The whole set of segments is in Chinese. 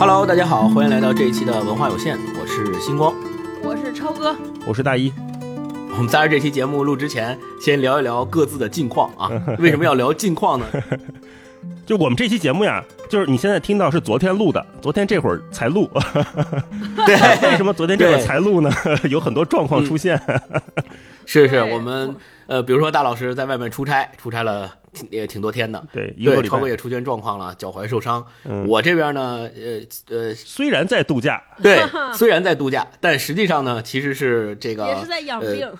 Hello，大家好，欢迎来到这一期的文化有限，我是星光，我是超哥，我是大一。我们在这期节目录之前，先聊一聊各自的近况啊。为什么要聊近况呢？就我们这期节目呀，就是你现在听到是昨天录的，昨天这会儿才录。对，为什么昨天这会儿才录呢？有很多状况出现。是是，我们呃，比如说大老师在外面出差，出差了挺也挺多天的。对，一个超哥也出现状况了，脚踝受伤。我这边呢，呃呃，虽然在度假，对，虽然在度假，但实际上呢，其实是这个也是在养病。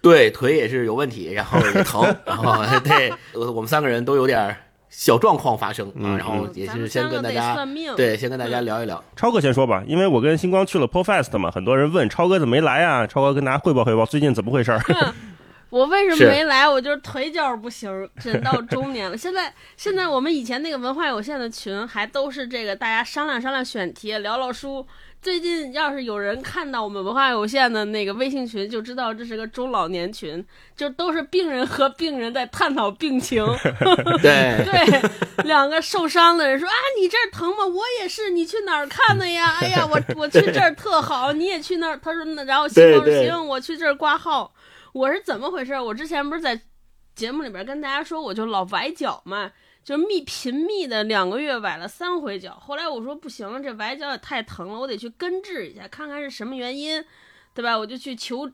对，腿也是有问题，然后也疼，然后 对，我们三个人都有点小状况发生啊，然后也是先跟大家对，先跟大家聊一聊。超哥先说吧，因为我跟星光去了 p o Fest 嘛，很多人问超哥怎么没来啊？超哥跟大家汇报汇报，最近怎么回事儿？我为什么没来？我就是腿脚不行，人到中年了。现在现在我们以前那个文化有限的群还都是这个，大家商量商量选题，聊聊书。最近要是有人看到我们文化有限的那个微信群，就知道这是个中老年群，就都是病人和病人在探讨病情。对对，两个受伤的人说啊，你这儿疼吗？我也是，你去哪儿看的呀？哎呀，我 我去这儿特好，你也去那儿。他说那，然后行行，我去这儿挂号。我是怎么回事？我之前不是在节目里边跟大家说，我就老崴脚嘛。就密频密的两个月崴了三回脚，后来我说不行，这崴脚也太疼了，我得去根治一下，看看是什么原因，对吧？我就去求，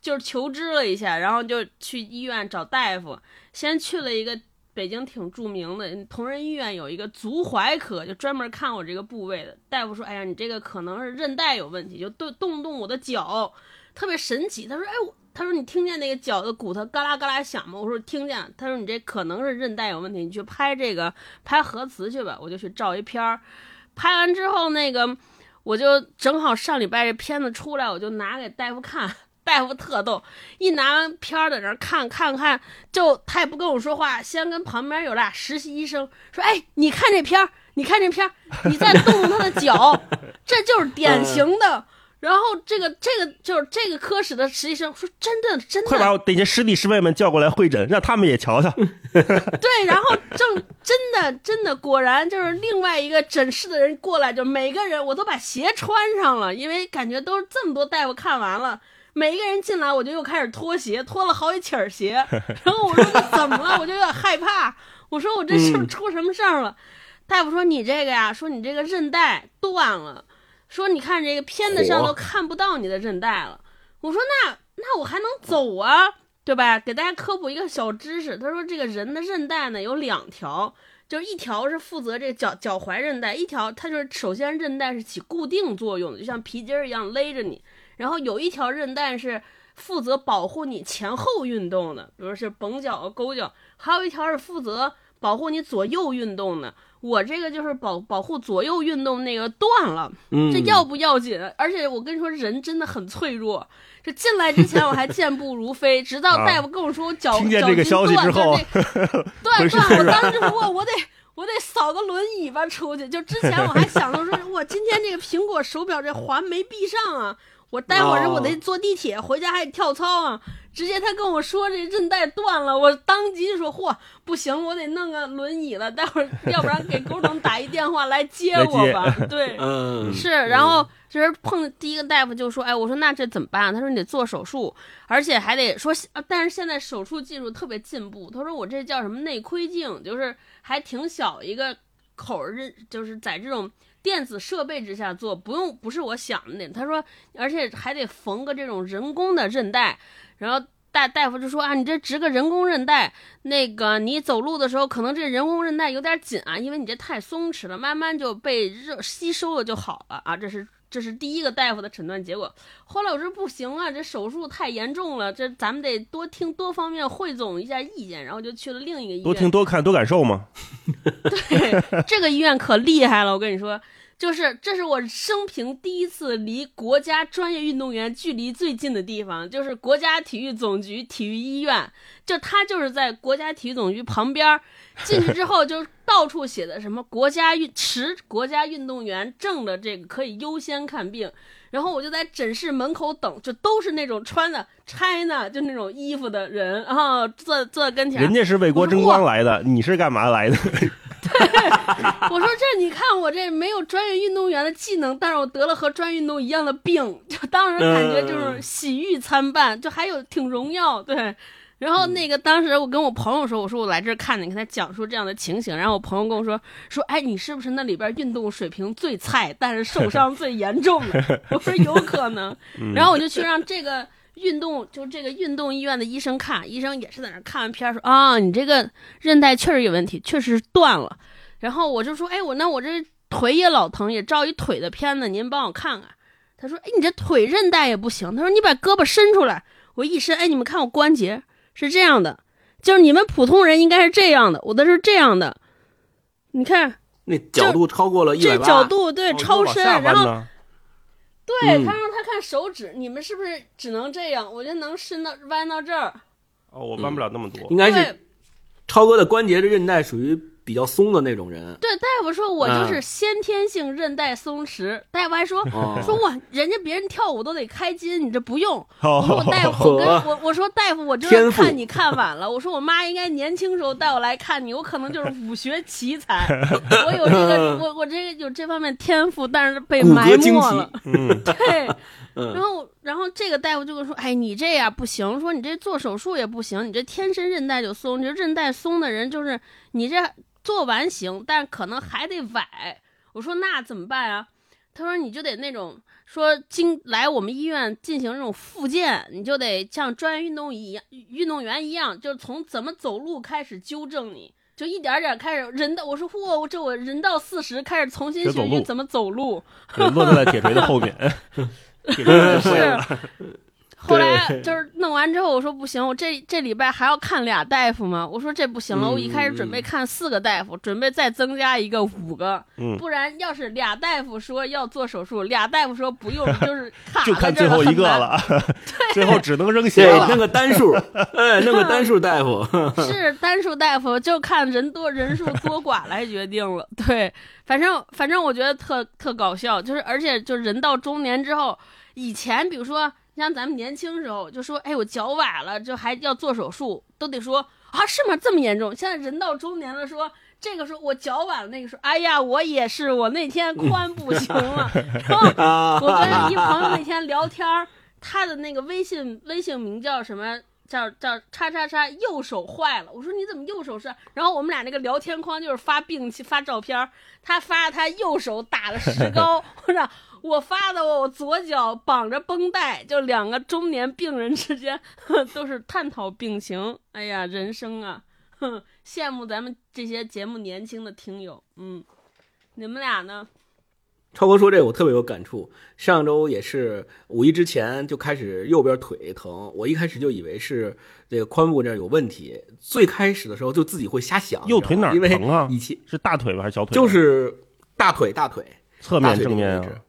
就是求知了一下，然后就去医院找大夫，先去了一个北京挺著名的同仁医院，有一个足踝科，就专门看我这个部位的大夫说，哎呀，你这个可能是韧带有问题，就动动动我的脚，特别神奇。他说，哎我。他说：“你听见那个脚的骨头嘎啦嘎啦响吗？”我说：“听见。”他说：“你这可能是韧带有问题，你去拍这个拍核磁去吧。”我就去照一片儿，拍完之后，那个我就正好上礼拜这片子出来，我就拿给大夫看。大夫特逗，一拿完片儿在那儿看看看，就他也不跟我说话，先跟旁边有俩实习医生说：“哎，你看这片儿，你看这片儿，你再动动他的脚，这就是典型的。”然后这个这个就是这个科室的实习生说：“真的真的，快把我那些师弟师妹们叫过来会诊，让他们也瞧瞧。”对，然后正真的真的果然就是另外一个诊室的人过来，就每个人我都把鞋穿上了，因为感觉都是这么多大夫看完了，每一个人进来我就又开始脱鞋，脱了好几起儿鞋。然后我说：“怎么了？”我就有点害怕，我说：“我这是不是出什么事儿了？”大夫说：“你这个呀，说你这个韧带断了。”说你看这个片子上都看不到你的韧带了。我说那那我还能走啊，对吧？给大家科普一个小知识。他说这个人的韧带呢有两条，就是一条是负责这个脚脚踝韧带，一条它就是首先韧带是起固定作用的，就像皮筋儿一样勒着你。然后有一条韧带是负责保护你前后运动的，比如是绷脚、勾脚。还有一条是负责保护你左右运动的。我这个就是保保护左右运动那个断了，这要不要紧？而且我跟你说，人真的很脆弱。这进来之前我还健步如飞，直到大夫跟我说我脚听见这个消息之后，断断，我当时就说，我得我得扫个轮椅吧出去。就之前我还想着说，我今天这个苹果手表这环没闭上啊。我待会儿我得坐地铁回家，还得跳操啊！直接他跟我说这韧带断了，我当即就说：嚯，不行，我得弄个轮椅了。待会儿要不然给狗总打一电话来接我吧。对，是。然后这是碰第一个大夫就说：哎，我说那这怎么办？他说你得做手术，而且还得说，但是现在手术技术特别进步。他说我这叫什么内窥镜，就是还挺小一个口儿，就是在这种。电子设备之下做不用，不是我想的那。他说，而且还得缝个这种人工的韧带。然后大大夫就说啊，你这植个人工韧带，那个你走路的时候可能这人工韧带有点紧啊，因为你这太松弛了，慢慢就被热吸收了就好了啊。这是。这是第一个大夫的诊断结果。后来我说不行啊，这手术太严重了，这咱们得多听多方面汇总一下意见，然后就去了另一个医院。多听多看多感受嘛。对，这个医院可厉害了，我跟你说，就是这是我生平第一次离国家专业运动员距离最近的地方，就是国家体育总局体育医院，就他就是在国家体育总局旁边。进去之后就到处写的什么国家运持国家运动员证的这个可以优先看病，然后我就在诊室门口等，就都是那种穿的 China 就那种衣服的人，然后坐坐在跟前。人家是为国争光来的，你是干嘛来的？对我说这你看我这没有专业运动员的技能，但是我得了和专业运动一样的病，就当时感觉就是喜悦参半，就还有挺荣耀，对。然后那个当时我跟我朋友说，我说我来这儿看你，跟他讲述这样的情形。然后我朋友跟我说说，哎，你是不是那里边运动水平最菜，但是受伤最严重的？我说有可能。然后我就去让这个运动，就这个运动医院的医生看，医生也是在那看完片说啊，你这个韧带确实有问题，确实断了。然后我就说，哎，我那我这腿也老疼，也照一腿的片子，您帮我看看。他说，哎，你这腿韧带也不行。他说，你把胳膊伸出来。我一伸，哎，你们看我关节。是这样的，就是你们普通人应该是这样的，我的是这样的。你看，那角度超过了一百这角度对超深，然后对他让他看手指，你们是不是只能这样？我觉得能伸到弯到这儿。哦，我弯不了那么多。应该是超哥的关节的韧带属于。比较松的那种人，对大夫说，我就是先天性韧带松弛。大夫还说，说我人家别人跳舞都得开筋，你这不用。我说大夫，我跟我我说大夫，我就是看你看晚了。我说我妈应该年轻时候带我来看你，我可能就是武学奇才，我有这个，我我这个有这方面天赋，但是被埋没了。对。然后，然后这个大夫就会说：“哎，你这样不行，说你这做手术也不行，你这天生韧带就松。你这韧带松的人，就是你这做完行，但可能还得崴。”我说：“那怎么办啊？”他说：“你就得那种说经来我们医院进行这种复健，你就得像专业运动一样运动员一样，就从怎么走路开始纠正你，就一点点开始人到我说嚯，这我人到四十开始重新学习怎么走路，落在铁锤的后面。” 是，后来就是弄完之后，我说不行，我这这礼拜还要看俩大夫吗？我说这不行了，我一开始准备看四个大夫，准备再增加一个五个，不然要是俩大夫说要做手术，俩大夫说不用，就是 就看最后一个了，最后只能扔血，弄个单数，哎，弄个单数大夫，是单数大夫，就看人多人数多寡来决定了，对，反正反正我觉得特特搞笑，就是而且就人到中年之后。以前，比如说像咱们年轻时候，就说，哎，我脚崴了，就还要做手术，都得说啊，是吗？这么严重？现在人到中年了，说这个时候我脚崴了，那个时候，哎呀，我也是，我那天髋不行了。然后我跟一朋友那天聊天，他的那个微信微信名叫什么？叫叫叉叉叉，右手坏了。我说你怎么右手是？然后我们俩那个聊天框就是发病去发照片，他发他右手打了石膏，我说。我发的我左脚绑着绷带，就两个中年病人之间 都是探讨病情。哎呀，人生啊，羡慕咱们这些节目年轻的听友。嗯，你们俩呢？超哥说这个我特别有感触。上周也是五一之前就开始右边腿疼，我一开始就以为是这个髋部这儿有问题。最开始的时候就自己会瞎想，右腿哪儿疼啊？以前是大腿吧还是小腿？就是大腿，大腿，侧面正面啊。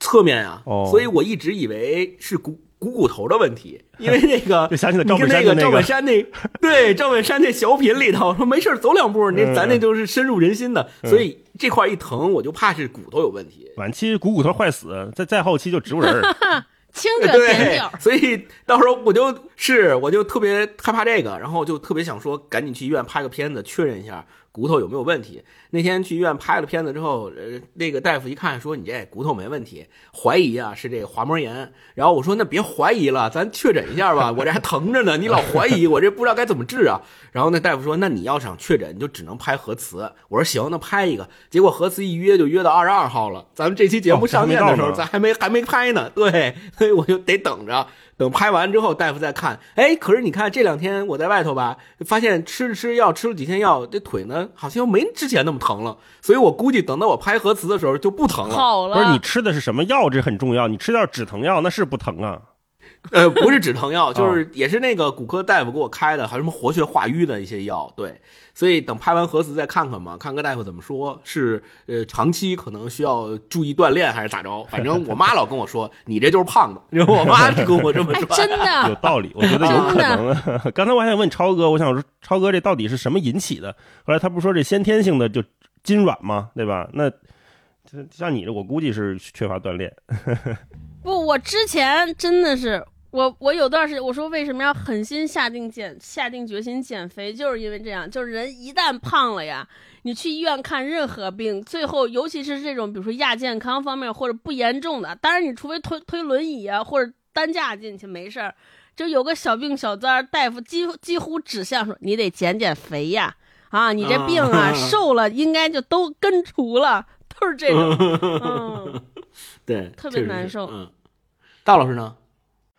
侧面啊，所以我一直以为是股股骨头的问题，因为那个就想起了赵本山那个赵本山那对赵本山那小品里头说 没事走两步，那咱那就是深入人心的，所以这块一疼我就怕是骨头有问题。晚期股骨头坏死，再再后期就植物人，轻者点脚。所以到时候我就是我就特别害怕这个，然后就特别想说赶紧去医院拍个片子确认一下。骨头有没有问题？那天去医院拍了片子之后，呃，那个大夫一看说你这骨头没问题，怀疑啊是这个滑膜炎。然后我说那别怀疑了，咱确诊一下吧，我这还疼着呢，你老怀疑，我这不知道该怎么治啊。然后那大夫说那你要想确诊，你就只能拍核磁。我说行，那拍一个。结果核磁一约就约到二十二号了，咱们这期节目上线的时候咱还没还没拍呢，对，所以我就得等着。等拍完之后，大夫再看，哎，可是你看这两天我在外头吧，发现吃着吃药，吃了几天药，这腿呢好像又没之前那么疼了，所以我估计等到我拍核磁的时候就不疼了。好了，不是你吃的是什么药，这很重要。你吃点止疼药那是不疼啊。呃，不是止疼药，就是也是那个骨科大夫给我开的，还有什么活血化瘀的一些药。对，所以等拍完核磁再看看嘛，看看大夫怎么说，是呃长期可能需要注意锻炼还是咋着？反正我妈老跟我说，你这就是胖子。因为我妈跟我这么说，真的有道理，我觉得有可能。刚才我还想问超哥，我想说超哥这到底是什么引起的？后来他不说这先天性的就筋软吗？对吧？那像你这，我估计是缺乏锻炼。不，我之前真的是。我我有段时间我说为什么要狠心下定减下定决心减肥，就是因为这样，就是人一旦胖了呀，你去医院看任何病，最后尤其是这种比如说亚健康方面或者不严重的，当然你除非推推轮椅啊或者担架进去没事儿，就有个小病小灾，大夫几乎几乎指向说你得减减肥呀，啊，你这病啊瘦了应该就都根除了，都是这种，嗯，对，特别难受。嗯，大老师呢？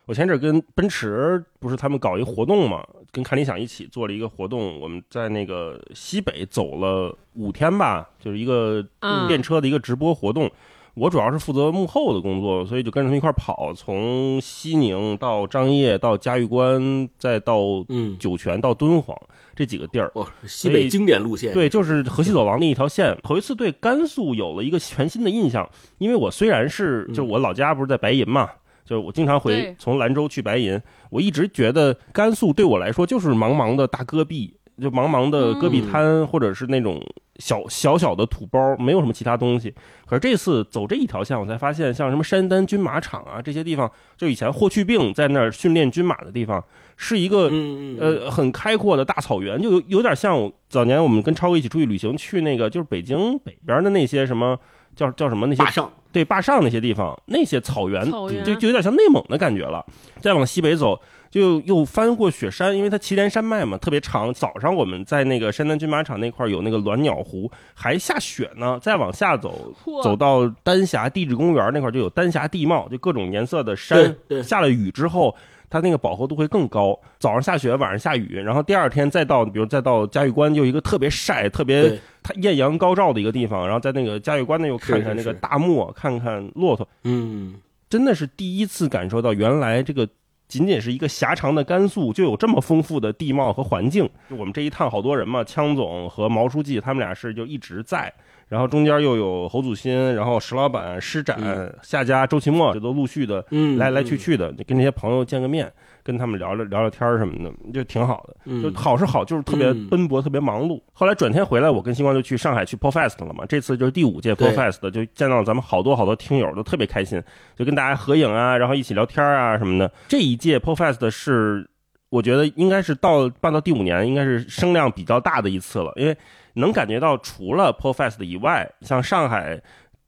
我前阵跟奔驰不是他们搞一活动嘛，跟看理想一起做了一个活动，我们在那个西北走了五天吧，就是一个练车的一个直播活动。我主要是负责幕后的工作，所以就跟着他们一块跑，从西宁到张掖到嘉峪关，再到酒泉到敦煌这几个地儿。哦，西北经典路线。对，就是河西走廊的一条线。头一次对甘肃有了一个全新的印象，因为我虽然是就是我老家不是在白银嘛。就是我经常回从兰州去白银，我一直觉得甘肃对我来说就是茫茫的大戈壁，就茫茫的戈壁滩，或者是那种小小小的土包，没有什么其他东西。可是这次走这一条线，我才发现，像什么山丹军马场啊这些地方，就以前霍去病在那儿训练军马的地方，是一个呃很开阔的大草原，就有有点像早年我们跟超哥一起出去旅行去那个就是北京北边的那些什么叫叫什么那些。对坝上那些地方，那些草原就就有点像内蒙的感觉了。再往西北走，就又翻过雪山，因为它祁连山脉嘛，特别长。早上我们在那个山丹军马场那块有那个鸾鸟湖，还下雪呢。再往下走，走到丹霞地质公园那块就有丹霞地貌，就各种颜色的山。下了雨之后。它那个饱和度会更高，早上下雪，晚上下雨，然后第二天再到，比如再到嘉峪关，就一个特别晒、特别它艳阳高照的一个地方，然后在那个嘉峪关呢又看看那个大漠，看看骆驼，嗯，真的是第一次感受到原来这个仅仅是一个狭长的甘肃就有这么丰富的地貌和环境。就我们这一趟好多人嘛，羌总和毛书记他们俩是就一直在。然后中间又有侯祖新，然后石老板、施展、夏家、周奇墨，这都陆续的来来去去的，跟这些朋友见个面，跟他们聊聊聊聊天什么的，就挺好的。就好是好，就是特别奔波，特别忙碌。后来转天回来，我跟星光就去上海去 ProFest 了嘛。这次就是第五届 ProFest，就见到咱们好多好多听友，都特别开心，就跟大家合影啊，然后一起聊天啊什么的。这一届 ProFest 是我觉得应该是到办到第五年，应该是声量比较大的一次了，因为。能感觉到，除了 ProFest 以外，像上海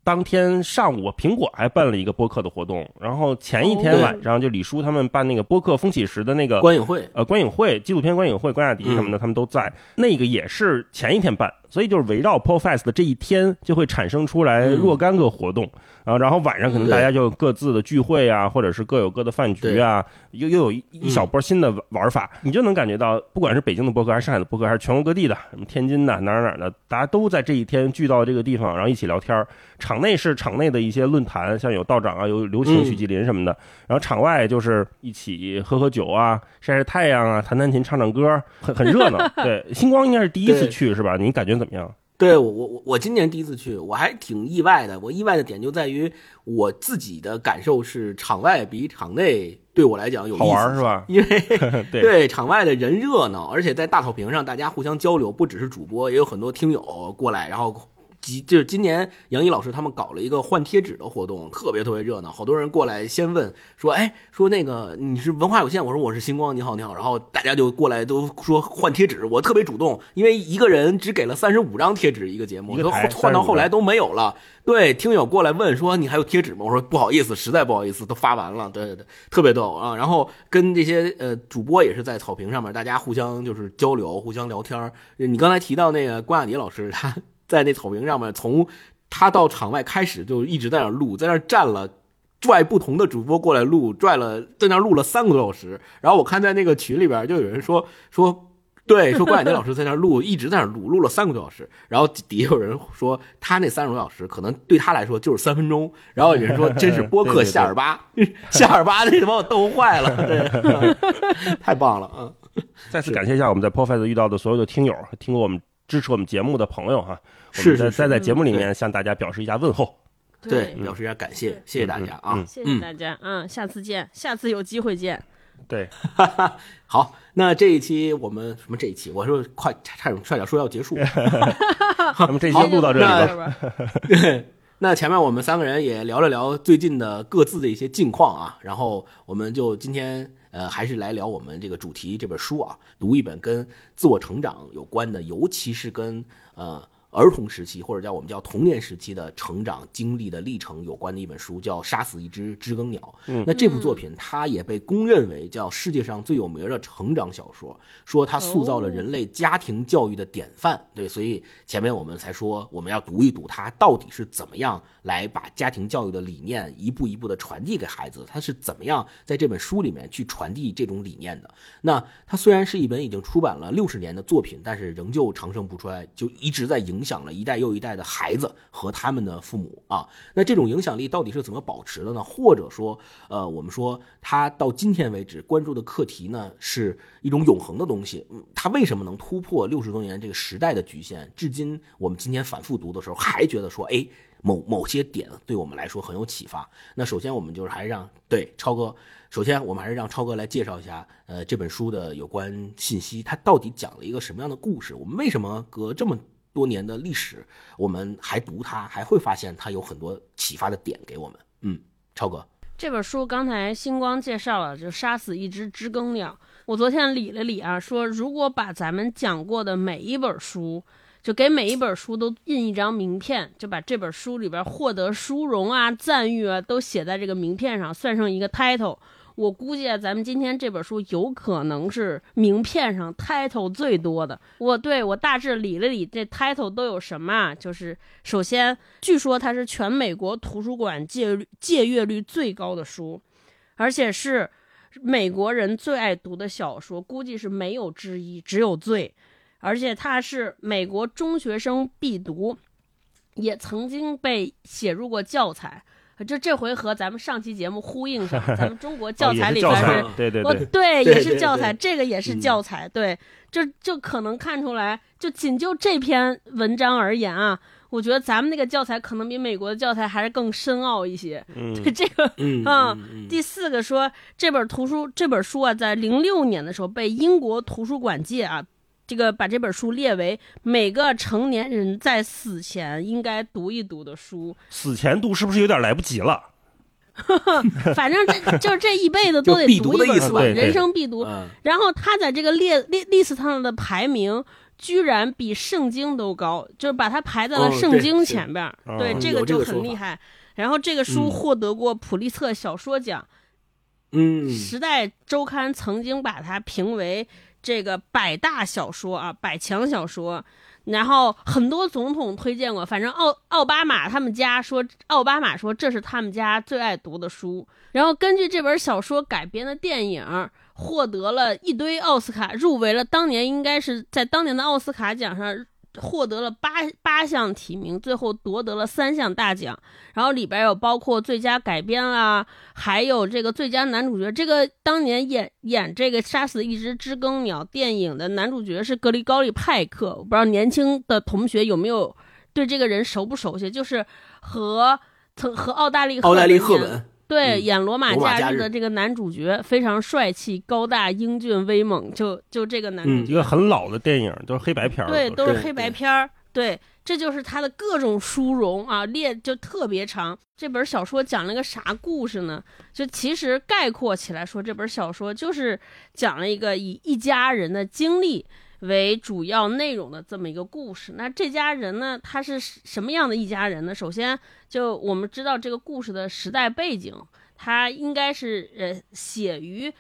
当天上午，苹果还办了一个播客的活动，然后前一天晚上就李叔他们办那个播客风起时的那个观影会，呃，观影会纪录片观影会，关雅迪什么的他们都在，那个也是前一天办。所以就是围绕 ProFest 的这一天，就会产生出来若干个活动，然后然后晚上可能大家就各自的聚会啊，或者是各有各的饭局啊，又又有一小波新的玩法，你就能感觉到，不管是北京的博客，还是上海的博客，还是全国各地的，什么天津的哪儿哪儿的，大家都在这一天聚到这个地方，然后一起聊天。场内是场内的一些论坛，像有道长啊，有刘擎、许吉林什么的，然后场外就是一起喝喝酒啊，晒晒太阳啊，弹弹琴，唱唱歌，很很热闹。对，星光应该是第一次去是吧？你感觉？怎么样？对我我我我今年第一次去，我还挺意外的。我意外的点就在于我自己的感受是，场外比场内对我来讲有好玩是吧？因为 对场外的人热闹，而且在大草坪上大家互相交流，不只是主播，也有很多听友过来，然后。就是今年杨毅老师他们搞了一个换贴纸的活动，特别特别热闹，好多人过来先问说，哎，说那个你是文化有限，我说我是星光，你好你好，然后大家就过来都说换贴纸，我特别主动，因为一个人只给了三十五张贴纸一个节目，都换到后来都没有了。对，听友过来问说你还有贴纸吗？我说不好意思，实在不好意思，都发完了。对对对，特别逗啊。然后跟这些呃主播也是在草坪上面，大家互相就是交流，互相聊天。你刚才提到那个关雅迪老师他。在那草坪上面，从他到场外开始就一直在那录，在那站了，拽不同的主播过来录，拽了在那录了三个多小时。然后我看在那个群里边就有人说说，对，说关雅迪老师在那录，一直在那录，录了三个多小时。然后底下有人说他那三个多小时可能对他来说就是三分钟。然后有人说真是播客夏尔巴，夏尔巴那把我逗坏了，对，太棒了，嗯。再次感谢一下我们在 Profit 遇到的所有的听友，听过我们。支持我们节目的朋友哈，是在再在节目里面向大家表示一下问候，对，表示一下感谢，谢谢大家啊，谢谢大家，嗯，下次见，下次有机会见，对，好，那这一期我们什么这一期，我说快差点差点说要结束，咱 们这期录到这里吧，那前面我们三个人也聊了聊最近的各自的一些近况啊，然后我们就今天呃还是来聊我们这个主题这本书啊，读一本跟自我成长有关的，尤其是跟呃。儿童时期或者叫我们叫童年时期的成长经历的历程有关的一本书，叫《杀死一只知更鸟》。嗯，那这部作品它也被公认为叫世界上最有名的成长小说，说它塑造了人类家庭教育的典范。对，所以前面我们才说我们要读一读它到底是怎么样来把家庭教育的理念一步一步的传递给孩子，它是怎么样在这本书里面去传递这种理念的。那它虽然是一本已经出版了六十年的作品，但是仍旧长盛不衰，就一直在影。影响了一代又一代的孩子和他们的父母啊，那这种影响力到底是怎么保持的呢？或者说，呃，我们说他到今天为止关注的课题呢，是一种永恒的东西。他为什么能突破六十多年这个时代的局限？至今我们今天反复读的时候，还觉得说，哎，某某些点对我们来说很有启发。那首先我们就是还是让对超哥，首先我们还是让超哥来介绍一下，呃，这本书的有关信息，它到底讲了一个什么样的故事？我们为什么隔这么？多年的历史，我们还读它，还会发现它有很多启发的点给我们。嗯，超哥，这本书刚才星光介绍了，就杀死一只知更鸟。我昨天理了理啊，说如果把咱们讲过的每一本书，就给每一本书都印一张名片，就把这本书里边获得殊荣啊、赞誉啊都写在这个名片上，算上一个 title。我估计，咱们今天这本书有可能是名片上 title 最多的。我对我大致理了理，这 title 都有什么？就是首先，据说它是全美国图书馆借借阅率最高的书，而且是美国人最爱读的小说，估计是没有之一，只有最。而且它是美国中学生必读，也曾经被写入过教材。就这回和咱们上期节目呼应上，咱们中国教材里边是，对对对，对也是教材，这个也是教材，对，就就可能看出来，就仅就这篇文章而言啊，我觉得咱们那个教材可能比美国的教材还是更深奥一些。对这个啊，第四个说这本图书这本书啊，在零六年的时候被英国图书馆界啊。这个把这本书列为每个成年人在死前应该读一读的书。死前读是不是有点来不及了？反正这就是这一辈子都得 读一本书，人生必读。然后他在这个列列 list 上的排名居然比圣经都高，就是把它排在了圣经前边。对，这个就很厉害。然后这个书获得过普利策小说奖。嗯，时代周刊曾经把它评为。这个百大小说啊，百强小说，然后很多总统推荐过，反正奥奥巴马他们家说，奥巴马说这是他们家最爱读的书。然后根据这本小说改编的电影，获得了一堆奥斯卡，入围了当年应该是在当年的奥斯卡奖上。获得了八八项提名，最后夺得了三项大奖。然后里边有包括最佳改编啦，还有这个最佳男主角。这个当年演演这个杀死一只知更鸟电影的男主角是格里高利派克。我不知道年轻的同学有没有对这个人熟不熟悉？就是和曾和奥大利奥黛丽赫本。对，演《罗马假日》的这个男主角非常帅气、高大、英俊、威猛，就就这个男主角。一个很老的电影，都是黑白片儿。对，都是黑白片儿。对，这就是他的各种殊荣啊，列就特别长。这本小说讲了个啥故事呢？就其实概括起来说，这本小说就是讲了一个以一家人的经历。为主要内容的这么一个故事，那这家人呢，他是什么样的一家人呢？首先，就我们知道这个故事的时代背景，它应该是呃写于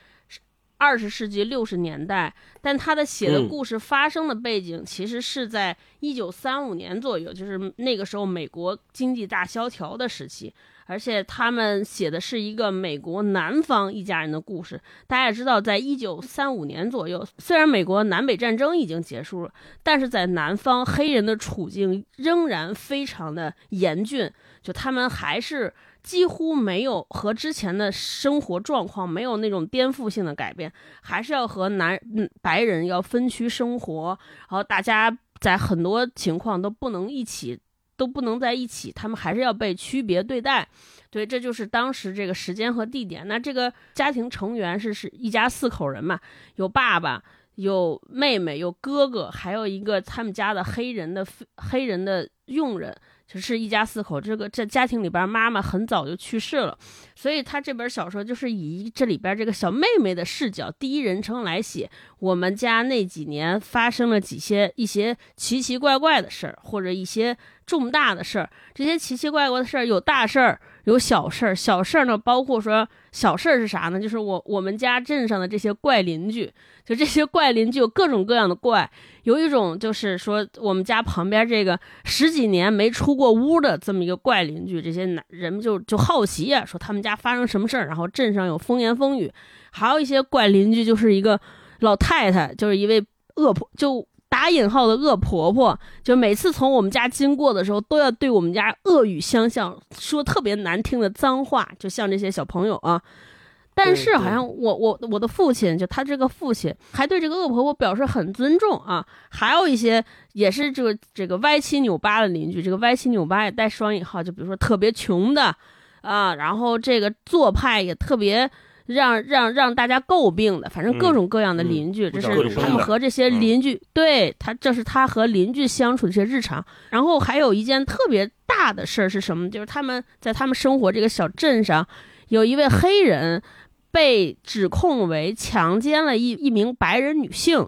二十世纪六十年代，但他的写的故事发生的背景其实是在一九三五年左右，就是那个时候美国经济大萧条的时期。而且他们写的是一个美国南方一家人的故事。大家也知道，在一九三五年左右，虽然美国南北战争已经结束了，但是在南方黑人的处境仍然非常的严峻。就他们还是几乎没有和之前的生活状况没有那种颠覆性的改变，还是要和南白人要分区生活，然后大家在很多情况都不能一起。都不能在一起，他们还是要被区别对待。对，这就是当时这个时间和地点。那这个家庭成员是是一家四口人嘛？有爸爸，有妹妹，有哥哥，还有一个他们家的黑人的黑人的佣人。就是一家四口，这个这家庭里边妈妈很早就去世了，所以他这本小说就是以这里边这个小妹妹的视角，第一人称来写我们家那几年发生了几些一些奇奇怪怪的事儿，或者一些重大的事儿。这些奇奇怪怪的事儿有大事儿，有小事儿。小事儿呢，包括说小事儿是啥呢？就是我我们家镇上的这些怪邻居。就这些怪邻居有各种各样的怪，有一种就是说我们家旁边这个十几年没出过屋的这么一个怪邻居，这些男人们就就好奇呀，说他们家发生什么事儿，然后镇上有风言风语。还有一些怪邻居，就是一个老太太，就是一位恶婆，就打引号的恶婆婆，就每次从我们家经过的时候，都要对我们家恶语相向，说特别难听的脏话，就像这些小朋友啊。但是好像我我我的父亲就他这个父亲还对这个恶婆婆表示很尊重啊，还有一些也是这个这个歪七扭八的邻居，这个歪七扭八也带双引号，就比如说特别穷的啊，然后这个做派也特别让让让大家诟病的，反正各种各样的邻居，这是他们和这些邻居对他这是他和邻居相处的一些日常。然后还有一件特别大的事儿是什么？就是他们在他们生活这个小镇上有一位黑人。被指控为强奸了一一名白人女性，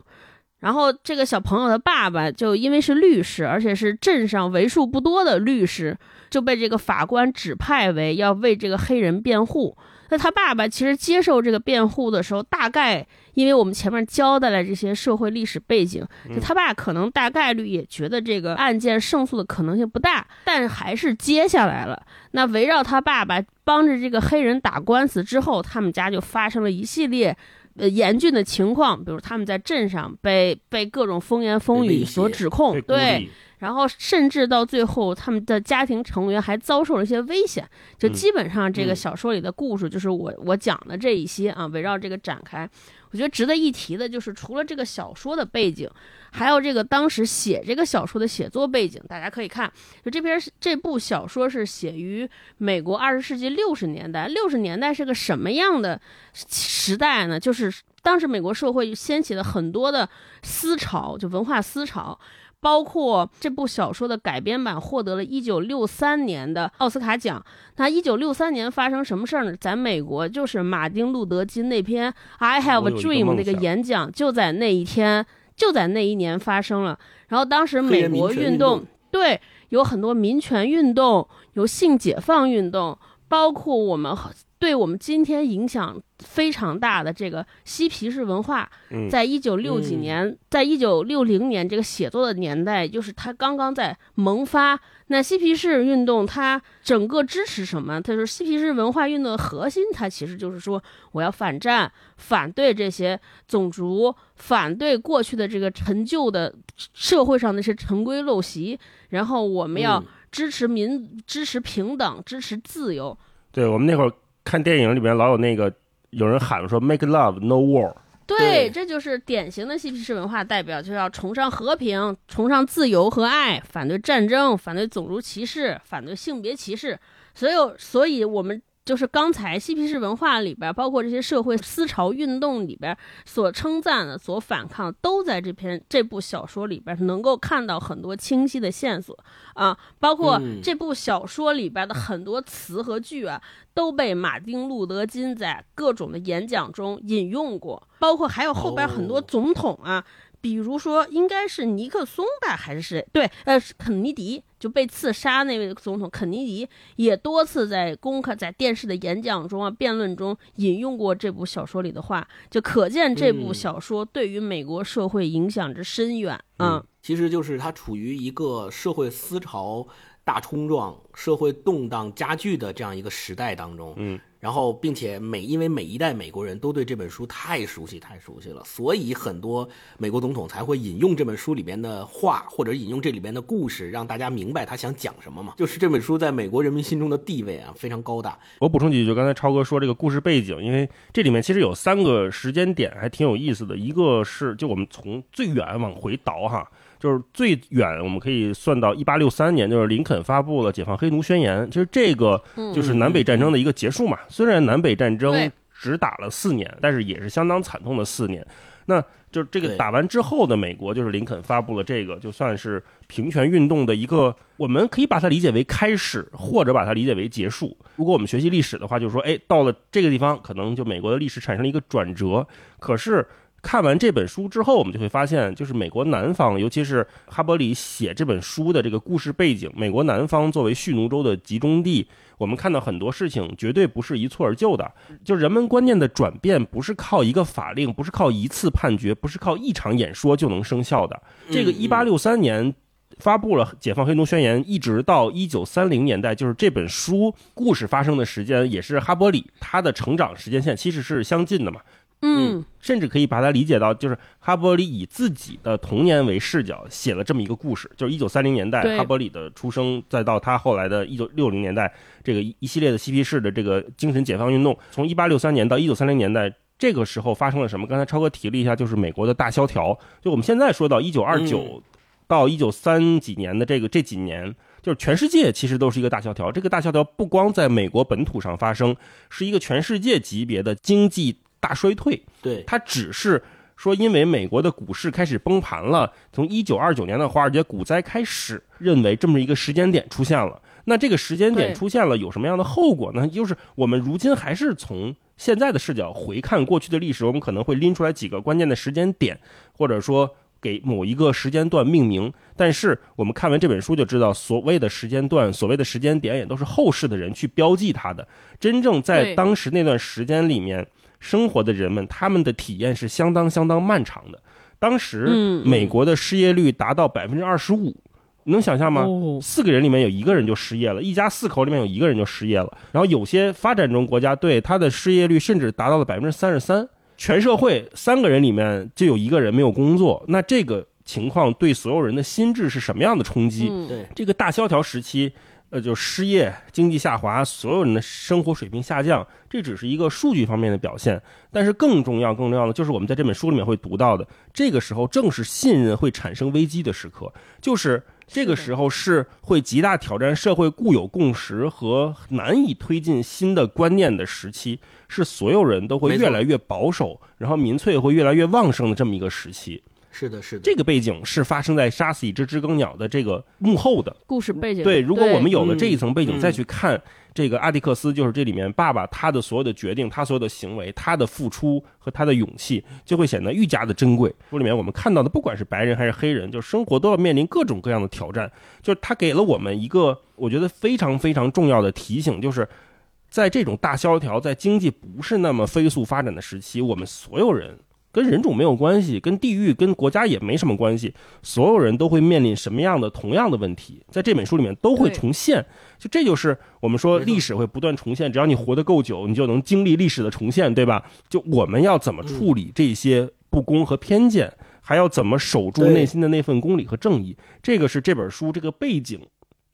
然后这个小朋友的爸爸就因为是律师，而且是镇上为数不多的律师，就被这个法官指派为要为这个黑人辩护。那他爸爸其实接受这个辩护的时候，大概因为我们前面交代了这些社会历史背景，就他爸可能大概率也觉得这个案件胜诉的可能性不大，但还是接下来了。那围绕他爸爸帮着这个黑人打官司之后，他们家就发生了一系列呃严峻的情况，比如他们在镇上被被各种风言风语所指控，对。然后甚至到最后，他们的家庭成员还遭受了一些危险。就基本上这个小说里的故事，就是我我讲的这一些啊，围绕这个展开。我觉得值得一提的就是，除了这个小说的背景，还有这个当时写这个小说的写作背景。大家可以看，就这篇这部小说是写于美国二十世纪六十年代。六十年代是个什么样的时代呢？就是当时美国社会掀起了很多的思潮，就文化思潮。包括这部小说的改编版获得了一九六三年的奥斯卡奖。那一九六三年发生什么事儿呢？在美国，就是马丁路德金那篇《I Have a Dream》那个演讲，就在那一天，就在那一年发生了。然后当时美国运动，对，有很多民权运动，有性解放运动，包括我们。对我们今天影响非常大的这个嬉皮士文化，在一九六几年，在一九六零年这个写作的年代，就是它刚刚在萌发。那嬉皮士运动，它整个支持什么？它说，嬉皮士文化运动的核心，它其实就是说，我要反战，反对这些种族，反对过去的这个陈旧的社会上那些陈规陋习，然后我们要支持民，支持平等，支持自由。对我们那会儿。看电影里面老有那个有人喊说 “Make love, no war”，对，这就是典型的嬉皮士文化代表，就要崇尚和平，崇尚自由和爱，反对战争，反对种族歧视，反对性别歧视。所有，所以我们。就是刚才嬉皮士文化里边，包括这些社会思潮运动里边所称赞的、所反抗，都在这篇这部小说里边能够看到很多清晰的线索啊。包括这部小说里边的很多词和句啊，都被马丁路德金在各种的演讲中引用过，包括还有后边很多总统啊。比如说，应该是尼克松吧，还是谁？对，呃，肯尼迪就被刺杀那位总统肯尼迪，也多次在公开在电视的演讲中啊、辩论中引用过这部小说里的话，就可见这部小说对于美国社会影响之深远啊。其实就是它处于一个社会思潮大冲撞、社会动荡加剧的这样一个时代当中。嗯。然后，并且每因为每一代美国人都对这本书太熟悉、太熟悉了，所以很多美国总统才会引用这本书里边的话，或者引用这里边的故事，让大家明白他想讲什么嘛。就是这本书在美国人民心中的地位啊，非常高大。我补充几句，就刚才超哥说这个故事背景，因为这里面其实有三个时间点，还挺有意思的。一个是，就我们从最远往回倒哈。就是最远，我们可以算到一八六三年，就是林肯发布了解放黑奴宣言。其实这个就是南北战争的一个结束嘛。虽然南北战争只打了四年，但是也是相当惨痛的四年。那就这个打完之后的美国，就是林肯发布了这个，就算是平权运动的一个，我们可以把它理解为开始，或者把它理解为结束。如果我们学习历史的话，就是说，哎，到了这个地方，可能就美国的历史产生了一个转折。可是看完这本书之后，我们就会发现，就是美国南方，尤其是哈伯里写这本书的这个故事背景，美国南方作为蓄奴州的集中地。我们看到很多事情绝对不是一蹴而就的，就人们观念的转变不是靠一个法令，不是靠一次判决，不是靠一场演说就能生效的。这个一八六三年发布了解放黑奴宣言，一直到一九三零年代，就是这本书故事发生的时间，也是哈伯里他的成长时间线其实是相近的嘛。嗯，甚至可以把它理解到，就是哈伯里以自己的童年为视角写了这么一个故事，就是一九三零年代哈伯里的出生，再到他后来的一九六零年代这个一系列的嬉皮士的这个精神解放运动，从一八六三年到一九三零年代这个时候发生了什么？刚才超哥提了一下，就是美国的大萧条。就我们现在说到一九二九到一九三几年的这个这几年，就是全世界其实都是一个大萧条。这个大萧条不光在美国本土上发生，是一个全世界级别的经济。大衰退，对它只是说，因为美国的股市开始崩盘了，从一九二九年的华尔街股灾开始，认为这么一个时间点出现了。那这个时间点出现了，有什么样的后果呢？就是我们如今还是从现在的视角回看过去的历史，我们可能会拎出来几个关键的时间点，或者说给某一个时间段命名。但是我们看完这本书就知道，所谓的时间段、所谓的时间点，也都是后世的人去标记它的。真正在当时那段时间里面。生活的人们，他们的体验是相当相当漫长的。当时，美国的失业率达到百分之二十五，能想象吗？四个人里面有一个人就失业了，一家四口里面有一个人就失业了。然后有些发展中国家对他的失业率甚至达到了百分之三十三，全社会三个人里面就有一个人没有工作。那这个情况对所有人的心智是什么样的冲击？对这个大萧条时期。呃，就失业、经济下滑，所有人的生活水平下降，这只是一个数据方面的表现。但是更重要、更重要的，就是我们在这本书里面会读到的，这个时候正是信任会产生危机的时刻，就是这个时候是会极大挑战社会固有共识和难以推进新的观念的时期，是所有人都会越来越保守，然后民粹会越来越旺盛的这么一个时期。是的，是的，这个背景是发生在杀死一只知更鸟的这个幕后的故事背景。对，如果我们有了这一层背景，再去看这个阿迪克斯，就是这里面爸爸他的所有的决定，他所有的行为，他的付出和他的勇气，就会显得愈加的珍贵。书里面我们看到的，不管是白人还是黑人，就生活都要面临各种各样的挑战。就是他给了我们一个我觉得非常非常重要的提醒，就是在这种大萧条、在经济不是那么飞速发展的时期，我们所有人。跟人种没有关系，跟地域、跟国家也没什么关系。所有人都会面临什么样的同样的问题，在这本书里面都会重现。就这就是我们说历史会不断重现，只要你活得够久，你就能经历历史的重现，对吧？就我们要怎么处理这些不公和偏见，还要怎么守住内心的那份公理和正义，这个是这本书这个背景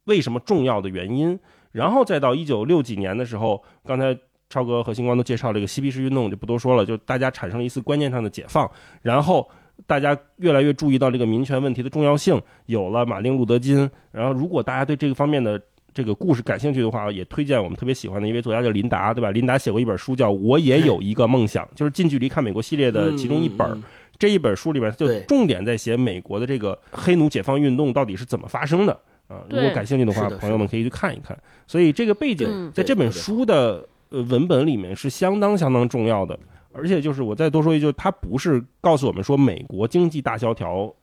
为什么重要的原因。然后再到一九六几年的时候，刚才。超哥和星光都介绍这个嬉皮士运动，就不多说了。就大家产生了一次观念上的解放，然后大家越来越注意到这个民权问题的重要性，有了马丁路德金。然后，如果大家对这个方面的这个故事感兴趣的话，也推荐我们特别喜欢的一位作家叫林达，对吧？林达写过一本书叫《我也有一个梦想》，就是近距离看美国系列的其中一本。这一本书里边就重点在写美国的这个黑奴解放运动到底是怎么发生的啊。如果感兴趣的话，朋友们可以去看一看。所以这个背景在这本书的。呃，文本里面是相当相当重要的，而且就是我再多说一句，它不是告诉我们说美国经济大萧条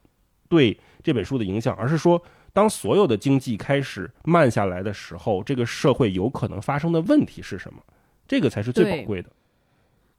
对这本书的影响，而是说当所有的经济开始慢下来的时候，这个社会有可能发生的问题是什么？这个才是最宝贵的。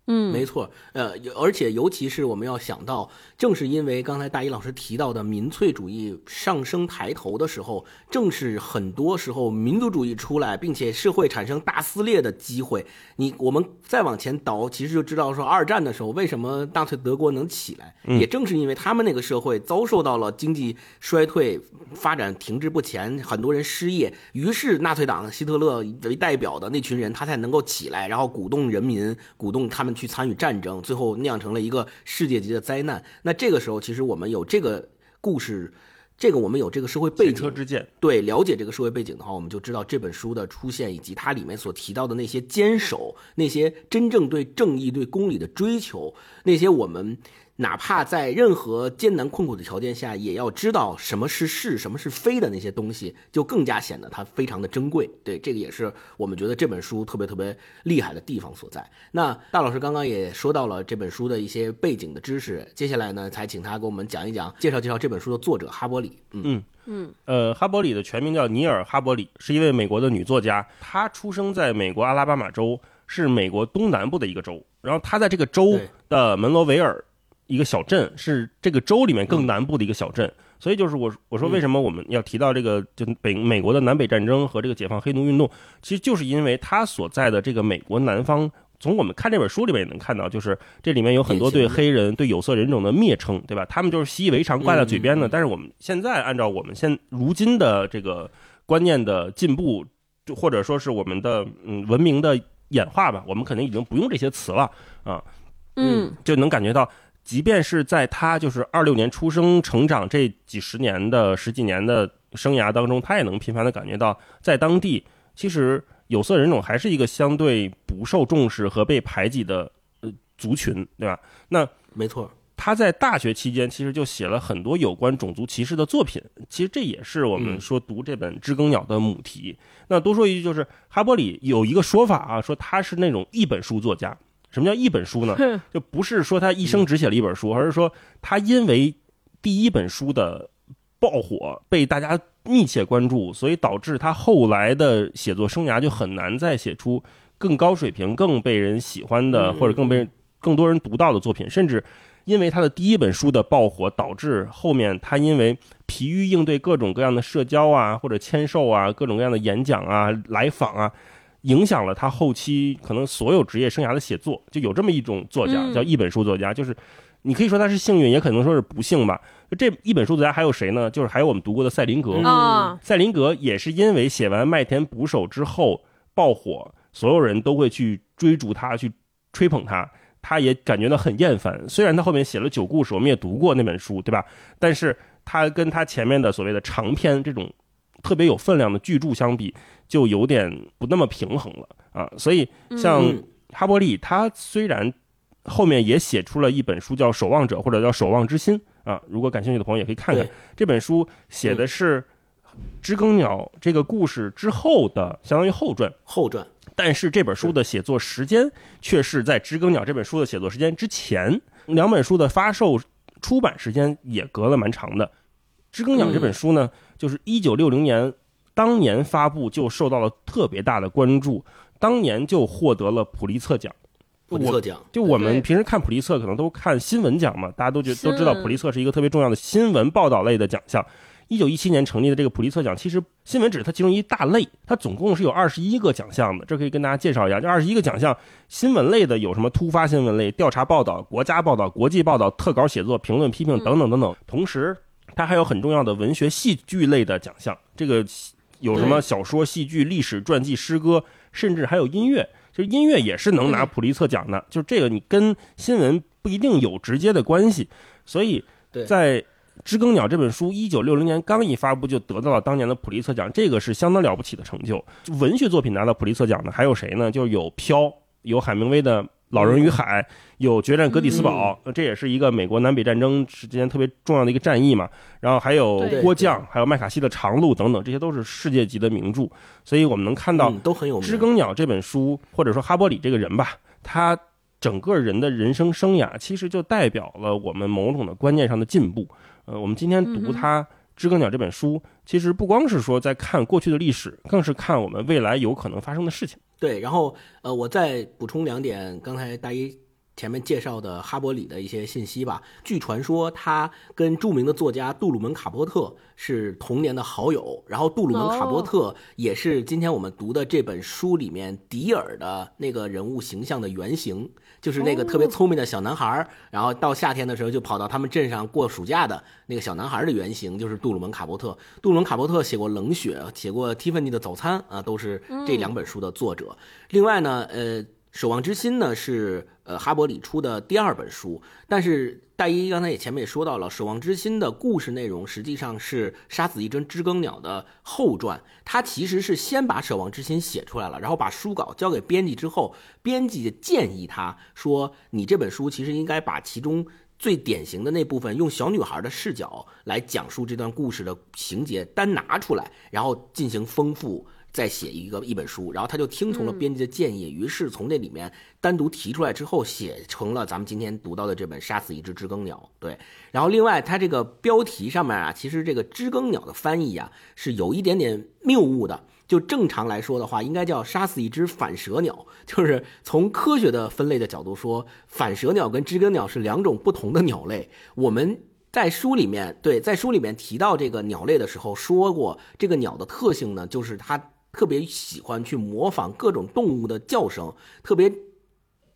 嗯，没错，呃，而且尤其是我们要想到，正是因为刚才大一老师提到的民粹主义上升抬头的时候，正是很多时候民族主义出来，并且社会产生大撕裂的机会。你我们再往前倒，其实就知道说二战的时候为什么纳粹德国能起来，也正是因为他们那个社会遭受到了经济衰退、发展停滞不前，很多人失业，于是纳粹党希特勒为代表的那群人他才能够起来，然后鼓动人民，鼓动他们。去参与战争，最后酿成了一个世界级的灾难。那这个时候，其实我们有这个故事，这个我们有这个社会背景，之鉴。对，了解这个社会背景的话，我们就知道这本书的出现以及它里面所提到的那些坚守，那些真正对正义、对公理的追求，那些我们哪怕在任何艰难困苦的条件下，也要知道什么是是，什么是非的那些东西，就更加显得它非常的珍贵。对，这个也是我们觉得这本书特别特别厉害的地方所在。那大老师刚刚也说到了这本书的一些背景的知识，接下来呢，才请他给我们讲一讲，介绍介绍这本书的作者哈伯里。嗯嗯，呃，哈伯里的全名叫尼尔·哈伯里，是一位美国的女作家。她出生在美国阿拉巴马州，是美国东南部的一个州。然后她在这个州的门罗维尔。一个小镇是这个州里面更南部的一个小镇，所以就是我我说为什么我们要提到这个就北美国的南北战争和这个解放黑奴运动，其实就是因为他所在的这个美国南方，从我们看这本书里面也能看到，就是这里面有很多对黑人、对有色人种的蔑称，对吧？他们就是习以为常，挂在嘴边的。但是我们现在按照我们现如今的这个观念的进步，或者说是我们的嗯文明的演化吧，我们可能已经不用这些词了啊，嗯，就能感觉到。即便是在他就是二六年出生、成长这几十年的十几年的生涯当中，他也能频繁的感觉到，在当地其实有色人种还是一个相对不受重视和被排挤的呃族群，对吧？那没错，他在大学期间其实就写了很多有关种族歧视的作品，其实这也是我们说读这本《知更鸟》的母题。那多说一句，就是哈伯里有一个说法啊，说他是那种一本书作家。什么叫一本书呢？就不是说他一生只写了一本书，而是说他因为第一本书的爆火被大家密切关注，所以导致他后来的写作生涯就很难再写出更高水平、更被人喜欢的或者更被更多人读到的作品。甚至因为他的第一本书的爆火，导致后面他因为疲于应对各种各样的社交啊，或者签售啊，各种各样的演讲啊、来访啊。影响了他后期可能所有职业生涯的写作，就有这么一种作家叫一本书作家，就是你可以说他是幸运，也可能说是不幸吧。这一本书作家还有谁呢？就是还有我们读过的赛林格啊，赛林格也是因为写完《麦田捕手》之后爆火，所有人都会去追逐他，去吹捧他，他也感觉到很厌烦。虽然他后面写了九故事，我们也读过那本书，对吧？但是他跟他前面的所谓的长篇这种特别有分量的巨著相比。就有点不那么平衡了啊，所以像哈伯利，他虽然后面也写出了一本书叫《守望者》或者叫《守望之心》啊，如果感兴趣的朋友也可以看看这本书，写的是知更鸟这个故事之后的相当于后传。后传，但是这本书的写作时间却是在知更鸟这本书的写作时间之前，两本书的发售出版时间也隔了蛮长的。知更鸟这本书呢，就是一九六零年。当年发布就受到了特别大的关注，当年就获得了普利策奖。普利策奖，就我们平时看普利策可能都看新闻奖嘛，大家都觉都知道普利策是一个特别重要的新闻报道类的奖项。一九一七年成立的这个普利策奖，其实新闻只是它其中一大类，它总共是有二十一个奖项的。这可以跟大家介绍一下，这二十一个奖项，新闻类的有什么突发新闻类、调查报道、国家报道、国际报道、特稿写作、评论批评等等等等。同时，它还有很重要的文学戏剧类的奖项，这个。有什么小说、戏剧、历史、传记、诗歌，甚至还有音乐，就是音乐也是能拿普利策奖的。就是这个，你跟新闻不一定有直接的关系。所以，在《知更鸟》这本书一九六零年刚一发布，就得到了当年的普利策奖，这个是相当了不起的成就。文学作品拿到普利策奖的还有谁呢？就有《飘》，有海明威的。老人与海有决战格底斯堡，这也是一个美国南北战争之间特别重要的一个战役嘛。然后还有郭将，还有麦卡锡的长路等等，这些都是世界级的名著。所以我们能看到，都很有名。知更鸟这本书，或者说哈伯里这个人吧，他整个人的人生生涯，其实就代表了我们某种的观念上的进步。呃，我们今天读他。《知更鸟》这本书，其实不光是说在看过去的历史，更是看我们未来有可能发生的事情。对，然后呃，我再补充两点，刚才大一。前面介绍的哈伯里的一些信息吧。据传说，他跟著名的作家杜鲁门·卡波特是童年的好友。然后，杜鲁门·卡波特也是今天我们读的这本书里面迪尔的那个人物形象的原型，就是那个特别聪明的小男孩。然后到夏天的时候就跑到他们镇上过暑假的那个小男孩的原型，就是杜鲁门·卡伯特。杜鲁门·卡伯特写过《冷血》，写过《蒂芬尼的早餐》啊，都是这两本书的作者。另外呢，呃，《守望之心》呢是。呃，哈伯里出的第二本书，但是大一刚才也前面也说到了，《守望之心》的故事内容实际上是《杀死一只知更鸟》的后传。他其实是先把《守望之心》写出来了，然后把书稿交给编辑之后，编辑建议他说：“你这本书其实应该把其中最典型的那部分，用小女孩的视角来讲述这段故事的情节，单拿出来，然后进行丰富。再写一个一本书，然后他就听从了编辑的建议，于是从这里面单独提出来之后，写成了咱们今天读到的这本《杀死一只知更鸟》。对，然后另外他这个标题上面啊，其实这个知更鸟的翻译啊是有一点点谬误的。就正常来说的话，应该叫杀死一只反舌鸟。就是从科学的分类的角度说，反舌鸟跟知更鸟是两种不同的鸟类。我们在书里面对在书里面提到这个鸟类的时候说过，这个鸟的特性呢，就是它。特别喜欢去模仿各种动物的叫声，特别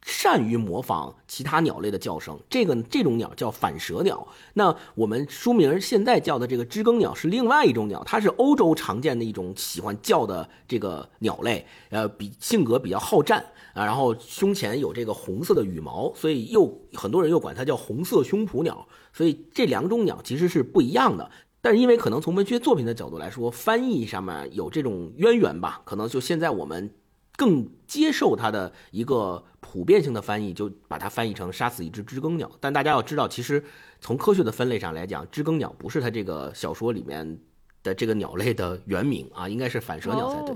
善于模仿其他鸟类的叫声。这个这种鸟叫反舌鸟。那我们书名现在叫的这个知更鸟是另外一种鸟，它是欧洲常见的一种喜欢叫的这个鸟类。呃，比性格比较好战啊，然后胸前有这个红色的羽毛，所以又很多人又管它叫红色胸脯鸟。所以这两种鸟其实是不一样的。但是因为可能从文学作品的角度来说，翻译上面有这种渊源吧，可能就现在我们更接受它的一个普遍性的翻译，就把它翻译成“杀死一只知更鸟”。但大家要知道，其实从科学的分类上来讲，知更鸟不是它这个小说里面的这个鸟类的原名啊，应该是反蛇鸟才对。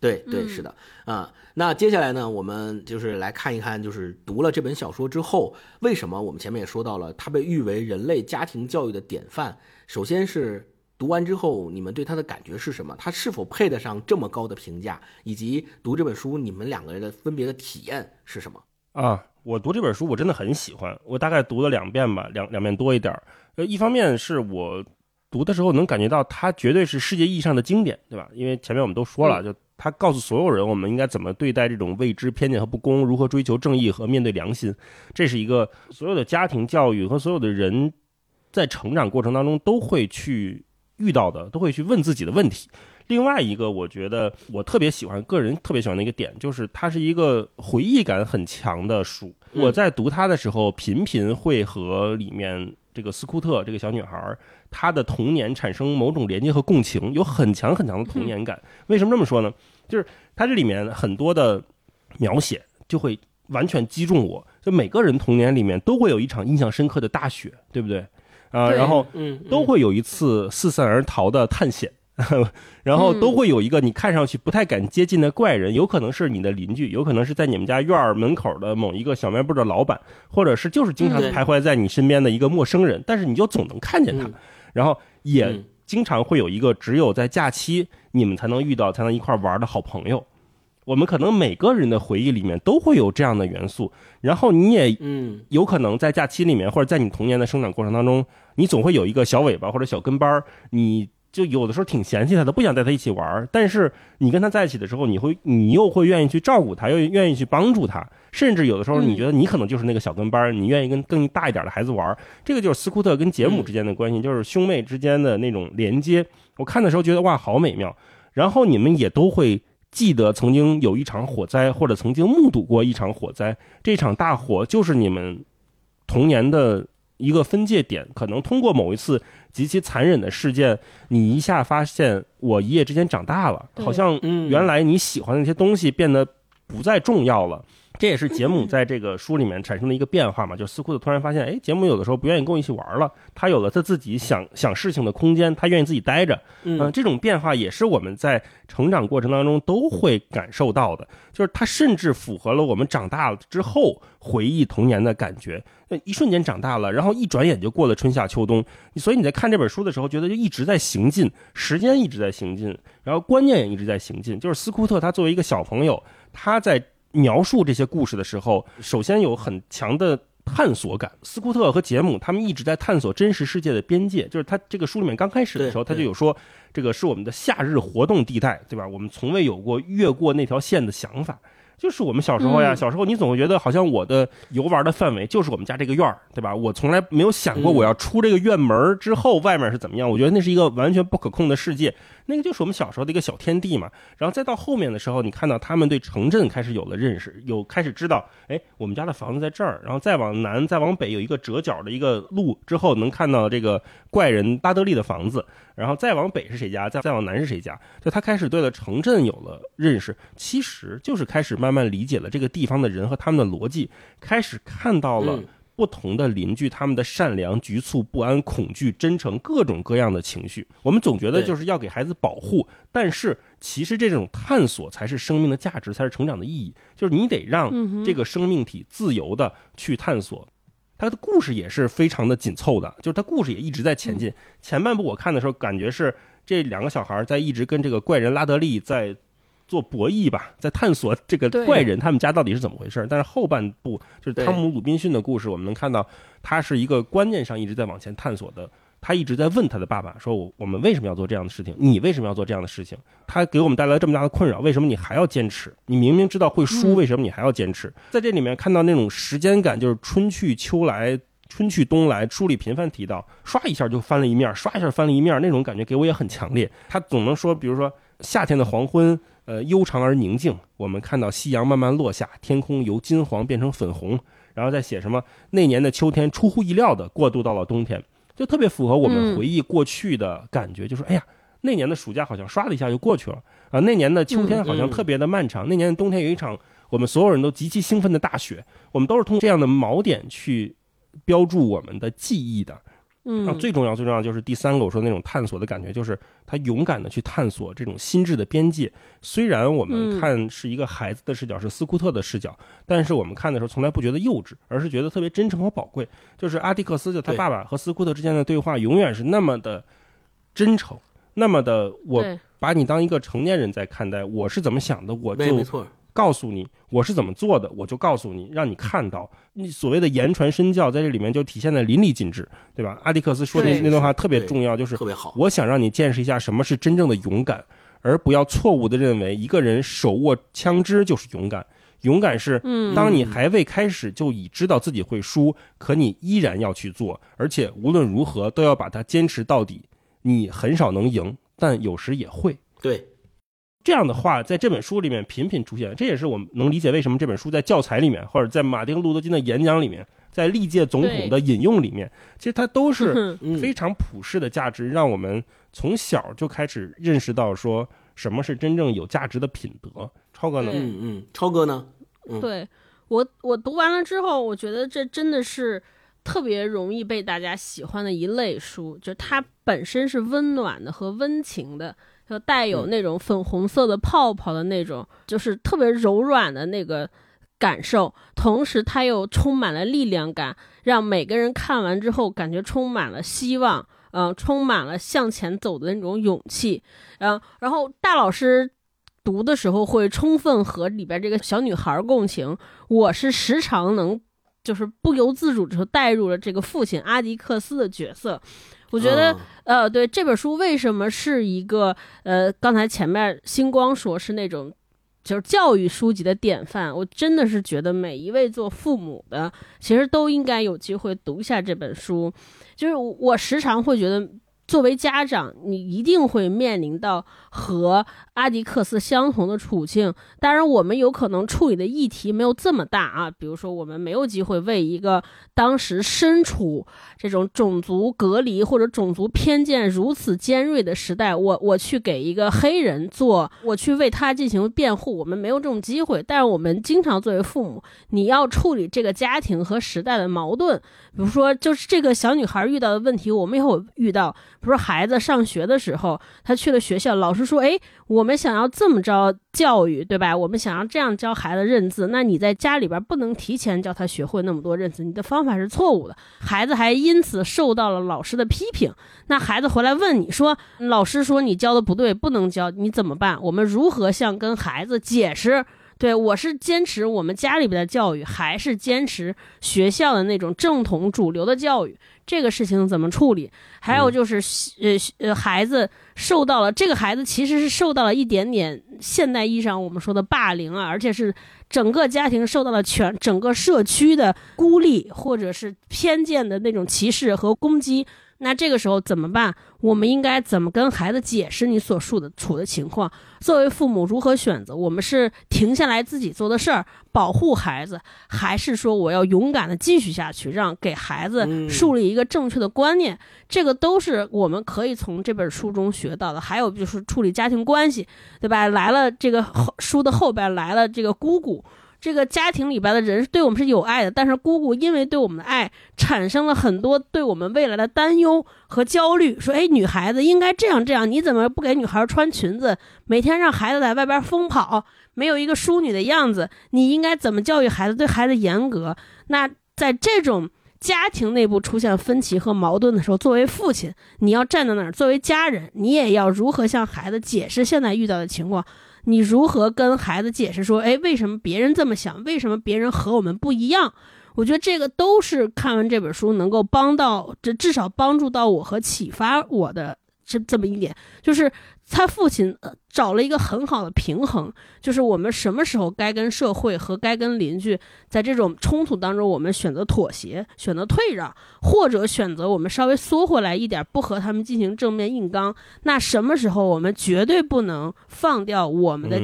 对对是的啊，那接下来呢，我们就是来看一看，就是读了这本小说之后，为什么我们前面也说到了，它被誉为人类家庭教育的典范。首先是读完之后，你们对他的感觉是什么？他是否配得上这么高的评价？以及读这本书，你们两个人的分别的体验是什么？啊，我读这本书，我真的很喜欢，我大概读了两遍吧，两两遍多一点儿。呃，一方面是我读的时候能感觉到它绝对是世界意义上的经典，对吧？因为前面我们都说了，就。他告诉所有人，我们应该怎么对待这种未知、偏见和不公，如何追求正义和面对良心。这是一个所有的家庭教育和所有的人在成长过程当中都会去遇到的，都会去问自己的问题。另外一个，我觉得我特别喜欢，个人特别喜欢的一个点，就是它是一个回忆感很强的书。我在读它的时候，频频会和里面这个斯库特这个小女孩。她的童年产生某种连接和共情，有很强很强的童年感。为什么这么说呢？就是它这里面很多的描写就会完全击中我。就每个人童年里面都会有一场印象深刻的大雪，对不对？啊，然后都会有一次四散而逃的探险。然后都会有一个你看上去不太敢接近的怪人，有可能是你的邻居，有可能是在你们家院儿门口的某一个小卖部的老板，或者是就是经常徘徊在你身边的一个陌生人，但是你就总能看见他。然后也经常会有一个只有在假期你们才能遇到、才能一块玩的好朋友。我们可能每个人的回忆里面都会有这样的元素。然后你也嗯，有可能在假期里面，或者在你童年的生长过程当中，你总会有一个小尾巴或者小跟班儿，你。就有的时候挺嫌弃他的，不想带他一起玩儿但是你跟他在一起的时候，你会，你又会愿意去照顾他，又愿意去帮助他。甚至有的时候，你觉得你可能就是那个小跟班儿你愿意跟更大一点的孩子玩儿这个就是斯库特跟杰姆之间的关系，就是兄妹之间的那种连接。我看的时候觉得哇，好美妙。然后你们也都会记得曾经有一场火灾，或者曾经目睹过一场火灾。这场大火就是你们童年的一个分界点，可能通过某一次。极其残忍的事件，你一下发现我一夜之间长大了，好像原来你喜欢的那些东西变得不再重要了。这也是杰姆在这个书里面产生的一个变化嘛？就斯库特突然发现，哎，杰姆有的时候不愿意跟我一起玩了，他有了他自己想想事情的空间，他愿意自己待着。嗯，这种变化也是我们在成长过程当中都会感受到的，就是他甚至符合了我们长大了之后回忆童年的感觉。那一瞬间长大了，然后一转眼就过了春夏秋冬。所以你在看这本书的时候，觉得就一直在行进，时间一直在行进，然后观念也一直在行进。就是斯库特他作为一个小朋友，他在。描述这些故事的时候，首先有很强的探索感。斯库特和杰姆他们一直在探索真实世界的边界，就是他这个书里面刚开始的时候，他就有说这个是我们的夏日活动地带，对吧？我们从未有过越过那条线的想法。就是我们小时候呀，小时候你总会觉得好像我的游玩的范围就是我们家这个院儿，对吧？我从来没有想过我要出这个院门之后外面是怎么样。我觉得那是一个完全不可控的世界。那个就是我们小时候的一个小天地嘛，然后再到后面的时候，你看到他们对城镇开始有了认识，有开始知道，哎，我们家的房子在这儿，然后再往南、再往北有一个折角的一个路，之后能看到这个怪人巴德利的房子，然后再往北是谁家，再再往南是谁家，就他开始对了城镇有了认识，其实就是开始慢慢理解了这个地方的人和他们的逻辑，开始看到了。不同的邻居他们的善良、局促、不安、恐惧、真诚，各种各样的情绪。我们总觉得就是要给孩子保护，但是其实这种探索才是生命的价值，才是成长的意义。就是你得让这个生命体自由的去探索。他的故事也是非常的紧凑的，就是他故事也一直在前进。前半部我看的时候，感觉是这两个小孩在一直跟这个怪人拉德利在做博弈吧，在探索这个怪人他们家到底是怎么回事。但是后半部就是汤姆鲁滨逊的故事，我们能看到他是一个观念上一直在往前探索的。他一直在问他的爸爸说：“我我们为什么要做这样的事情？你为什么要做这样的事情？他给我们带来这么大的困扰，为什么你还要坚持？你明明知道会输，为什么你还要坚持？”在这里面看到那种时间感，就是春去秋来，春去冬来，书里频繁提到，刷一下就翻了一面，刷一下翻了一面，那种感觉给我也很强烈。他总能说，比如说夏天的黄昏，呃，悠长而宁静，我们看到夕阳慢慢落下，天空由金黄变成粉红，然后再写什么那年的秋天出乎意料的过渡到了冬天。就特别符合我们回忆过去的感觉，就是哎呀，那年的暑假好像唰的一下就过去了。啊，那年的秋天好像特别的漫长，那年的冬天有一场我们所有人都极其兴奋的大雪，我们都是通过这样的锚点去标注我们的记忆的。嗯，最重要最重要就是第三个我说那种探索的感觉，就是他勇敢的去探索这种心智的边界。虽然我们看是一个孩子的视角，是斯库特的视角，但是我们看的时候从来不觉得幼稚，而是觉得特别真诚和宝贵。就是阿迪克斯的他爸爸和斯库特之间的对话，永远是那么的真诚，那么的我把你当一个成年人在看待，我是怎么想的，我就没错。告诉你我是怎么做的，我就告诉你，让你看到你所谓的言传身教，在这里面就体现的淋漓尽致，对吧？阿迪克斯说的那段话特别重要，就是特别好。我想让你见识一下什么是真正的勇敢，而不要错误的认为一个人手握枪支就是勇敢。勇敢是，当你还未开始就已知道自己会输，可你依然要去做，而且无论如何都要把它坚持到底。你很少能赢，但有时也会。对。这样的话，在这本书里面频频出现，这也是我们能理解为什么这本书在教材里面，或者在马丁·路德·金的演讲里面，在历届总统的引用里面，其实它都是非常普世的价值，让我们从小就开始认识到说什么是真正有价值的品德。超哥呢？嗯嗯，超哥呢？对我，我读完了之后，我觉得这真的是特别容易被大家喜欢的一类书，就它本身是温暖的和温情的。就带有那种粉红色的泡泡的那种，就是特别柔软的那个感受，同时它又充满了力量感，让每个人看完之后感觉充满了希望，嗯，充满了向前走的那种勇气，嗯，然后大老师读的时候会充分和里边这个小女孩共情，我是时常能就是不由自主就带入了这个父亲阿迪克斯的角色。我觉得，呃，对这本书为什么是一个，呃，刚才前面星光说是那种，就是教育书籍的典范。我真的是觉得每一位做父母的，其实都应该有机会读一下这本书。就是我时常会觉得。作为家长，你一定会面临到和阿迪克斯相同的处境。当然，我们有可能处理的议题没有这么大啊。比如说，我们没有机会为一个当时身处这种种族隔离或者种族偏见如此尖锐的时代，我我去给一个黑人做，我去为他进行辩护，我们没有这种机会。但是，我们经常作为父母，你要处理这个家庭和时代的矛盾。比如说，就是这个小女孩遇到的问题，我们也有遇到。不是孩子上学的时候，他去了学校，老师说：“哎，我们想要这么着教育，对吧？我们想要这样教孩子认字，那你在家里边不能提前教他学会那么多认字，你的方法是错误的。”孩子还因此受到了老师的批评。那孩子回来问你说：“老师说你教的不对，不能教，你怎么办？”我们如何向跟孩子解释？对我是坚持我们家里边的教育，还是坚持学校的那种正统主流的教育？这个事情怎么处理？还有就是，呃呃，孩子受到了这个孩子其实是受到了一点点现代意义上我们说的霸凌啊，而且是整个家庭受到了全整个社区的孤立或者是偏见的那种歧视和攻击。那这个时候怎么办？我们应该怎么跟孩子解释你所述的处的情况？作为父母如何选择？我们是停下来自己做的事儿，保护孩子，还是说我要勇敢的继续下去，让给孩子树立一个正确的观念？这个都是我们可以从这本书中学到的。还有就是处理家庭关系，对吧？来了这个后书的后边来了这个姑姑。这个家庭里边的人对我们是有爱的，但是姑姑因为对我们的爱，产生了很多对我们未来的担忧和焦虑，说：“哎，女孩子应该这样这样，你怎么不给女孩穿裙子？每天让孩子在外边疯跑，没有一个淑女的样子？你应该怎么教育孩子？对孩子严格？那在这种。”家庭内部出现分歧和矛盾的时候，作为父亲，你要站在那儿；作为家人，你也要如何向孩子解释现在遇到的情况？你如何跟孩子解释说，哎，为什么别人这么想？为什么别人和我们不一样？我觉得这个都是看完这本书能够帮到，这至少帮助到我和启发我的这这么一点，就是。他父亲找了一个很好的平衡，就是我们什么时候该跟社会和该跟邻居在这种冲突当中，我们选择妥协、选择退让，或者选择我们稍微缩回来一点，不和他们进行正面硬刚。那什么时候我们绝对不能放掉我们的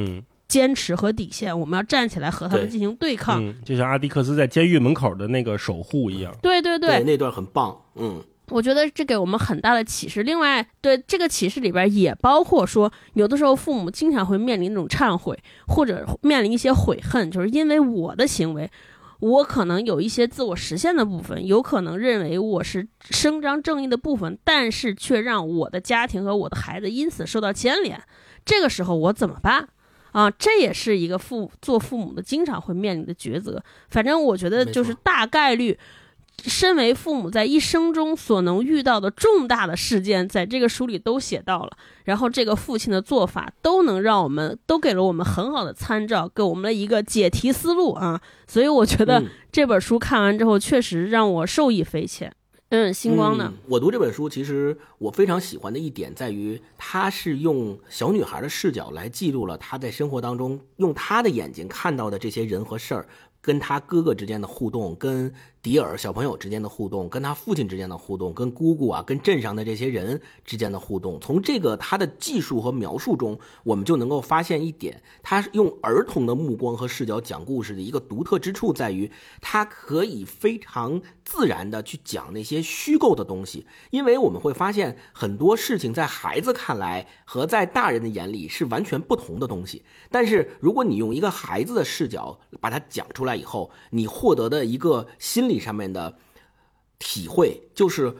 坚持和底线？我们要站起来和他们进行对抗，就像阿迪克斯在监狱门口的那个守护一样。对对对，那段很棒。嗯。我觉得这给我们很大的启示。另外，对这个启示里边也包括说，有的时候父母经常会面临那种忏悔，或者面临一些悔恨，就是因为我的行为，我可能有一些自我实现的部分，有可能认为我是伸张正义的部分，但是却让我的家庭和我的孩子因此受到牵连。这个时候我怎么办？啊，这也是一个父做父母的经常会面临的抉择。反正我觉得就是大概率。身为父母，在一生中所能遇到的重大的事件，在这个书里都写到了。然后，这个父亲的做法都能让我们都给了我们很好的参照，给我们了一个解题思路啊。所以，我觉得这本书看完之后，确实让我受益匪浅。嗯，星光呢？我读这本书，其实我非常喜欢的一点在于，他是用小女孩的视角来记录了她在生活当中用她的眼睛看到的这些人和事儿。跟他哥哥之间的互动，跟迪尔小朋友之间的互动，跟他父亲之间的互动，跟姑姑啊，跟镇上的这些人之间的互动，从这个他的技术和描述中，我们就能够发现一点，他用儿童的目光和视角讲故事的一个独特之处在于，他可以非常自然的去讲那些虚构的东西，因为我们会发现很多事情在孩子看来和在大人的眼里是完全不同的东西，但是如果你用一个孩子的视角把它讲出来。以后，你获得的一个心理上面的体会，就是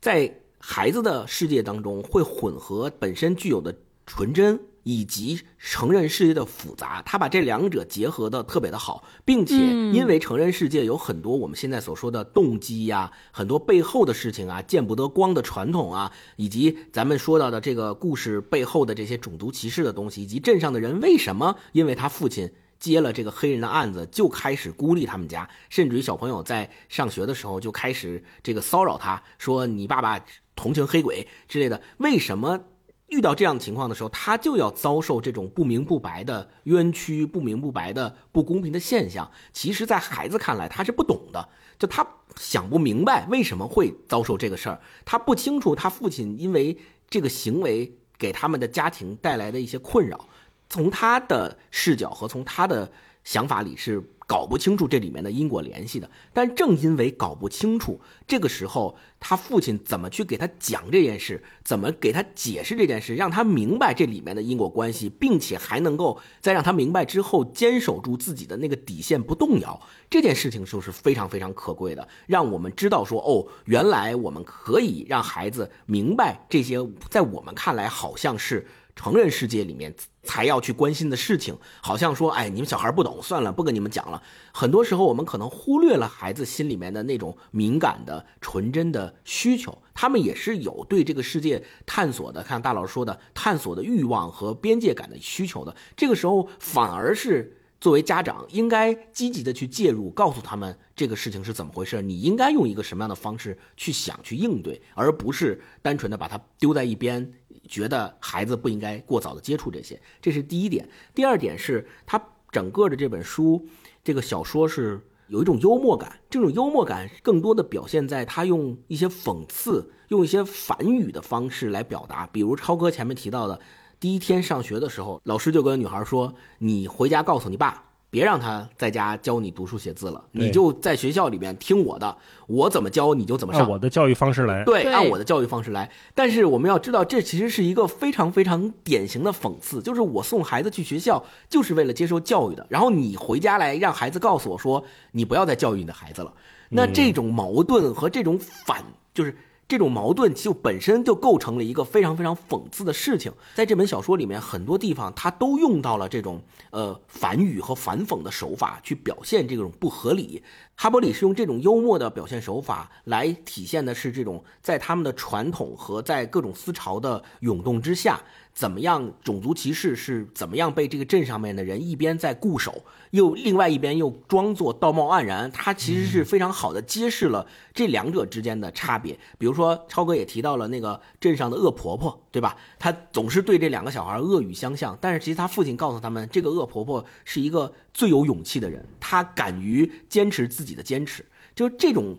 在孩子的世界当中，会混合本身具有的纯真以及成人世界的复杂。他把这两者结合的特别的好，并且因为成人世界有很多我们现在所说的动机呀，很多背后的事情啊，见不得光的传统啊，以及咱们说到的这个故事背后的这些种族歧视的东西，以及镇上的人为什么因为他父亲。接了这个黑人的案子，就开始孤立他们家，甚至于小朋友在上学的时候就开始这个骚扰他，说你爸爸同情黑鬼之类的。为什么遇到这样的情况的时候，他就要遭受这种不明不白的冤屈、不明不白的不公平的现象？其实，在孩子看来，他是不懂的，就他想不明白为什么会遭受这个事儿，他不清楚他父亲因为这个行为给他们的家庭带来的一些困扰。从他的视角和从他的想法里是搞不清楚这里面的因果联系的，但正因为搞不清楚，这个时候他父亲怎么去给他讲这件事，怎么给他解释这件事，让他明白这里面的因果关系，并且还能够在让他明白之后坚守住自己的那个底线不动摇，这件事情就是非常非常可贵的，让我们知道说哦，原来我们可以让孩子明白这些，在我们看来好像是。成人世界里面才要去关心的事情，好像说，哎，你们小孩不懂，算了，不跟你们讲了。很多时候，我们可能忽略了孩子心里面的那种敏感的、纯真的需求，他们也是有对这个世界探索的，看大老师说的探索的欲望和边界感的需求的。这个时候，反而是。作为家长，应该积极的去介入，告诉他们这个事情是怎么回事，你应该用一个什么样的方式去想、去应对，而不是单纯的把它丢在一边，觉得孩子不应该过早的接触这些。这是第一点。第二点是，他整个的这本书，这个小说是有一种幽默感，这种幽默感更多的表现在他用一些讽刺、用一些反语的方式来表达，比如超哥前面提到的。第一天上学的时候，老师就跟女孩说：“你回家告诉你爸，别让他在家教你读书写字了，你就在学校里面听我的，我怎么教你就怎么上，按我的教育方式来。对，按我的教育方式来。但是我们要知道，这其实是一个非常非常典型的讽刺，就是我送孩子去学校就是为了接受教育的，然后你回家来让孩子告诉我说，你不要再教育你的孩子了。那这种矛盾和这种反，就是。这种矛盾就本身就构成了一个非常非常讽刺的事情，在这本小说里面，很多地方他都用到了这种呃反语和反讽的手法去表现这种不合理。哈伯里是用这种幽默的表现手法来体现的是这种在他们的传统和在各种思潮的涌动之下。怎么样？种族歧视是怎么样被这个镇上面的人一边在固守，又另外一边又装作道貌岸然？他其实是非常好的揭示了这两者之间的差别。比如说，超哥也提到了那个镇上的恶婆婆，对吧？他总是对这两个小孩恶语相向，但是其实他父亲告诉他们，这个恶婆婆是一个最有勇气的人，她敢于坚持自己的坚持。就这种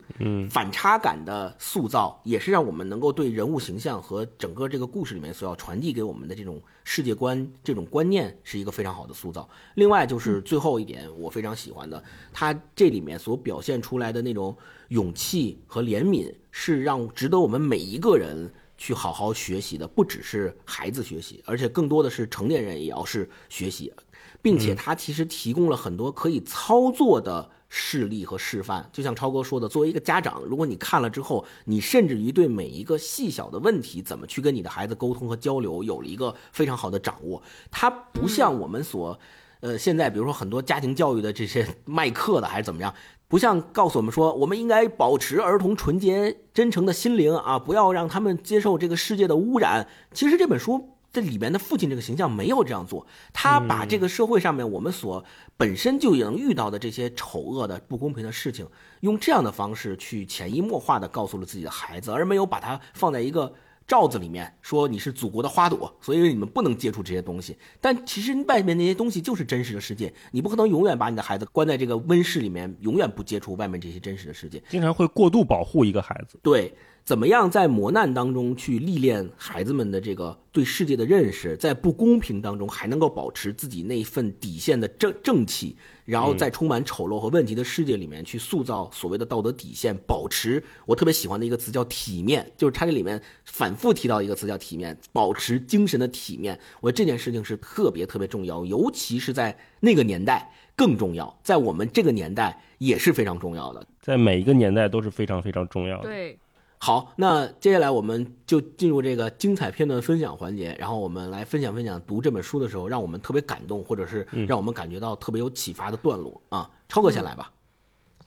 反差感的塑造，也是让我们能够对人物形象和整个这个故事里面所要传递给我们的这种世界观、这种观念，是一个非常好的塑造。另外就是最后一点，我非常喜欢的，它这里面所表现出来的那种勇气和怜悯，是让值得我们每一个人去好好学习的。不只是孩子学习，而且更多的是成年人也要是学习，并且它其实提供了很多可以操作的。示例和示范，就像超哥说的，作为一个家长，如果你看了之后，你甚至于对每一个细小的问题怎么去跟你的孩子沟通和交流，有了一个非常好的掌握。它不像我们所，呃，现在比如说很多家庭教育的这些卖课的还是怎么样，不像告诉我们说，我们应该保持儿童纯洁真诚的心灵啊，不要让他们接受这个世界的污染。其实这本书。这里面的父亲这个形象没有这样做，他把这个社会上面我们所本身就能遇到的这些丑恶的不公平的事情，用这样的方式去潜移默化的告诉了自己的孩子，而没有把它放在一个罩子里面，说你是祖国的花朵，所以你们不能接触这些东西。但其实外面那些东西就是真实的世界，你不可能永远把你的孩子关在这个温室里面，永远不接触外面这些真实的世界。经常会过度保护一个孩子，对。怎么样在磨难当中去历练孩子们的这个对世界的认识，在不公平当中还能够保持自己那份底线的正正气，然后在充满丑陋和问题的世界里面去塑造所谓的道德底线，保持我特别喜欢的一个词叫体面，就是它这里面反复提到一个词叫体面，保持精神的体面。我觉得这件事情是特别特别重要，尤其是在那个年代更重要，在我们这个年代也是非常重要的，在每一个年代都是非常非常重要的。对。好，那接下来我们就进入这个精彩片段分享环节，然后我们来分享分享读这本书的时候让我们特别感动，或者是让我们感觉到特别有启发的段落啊。超哥先来吧。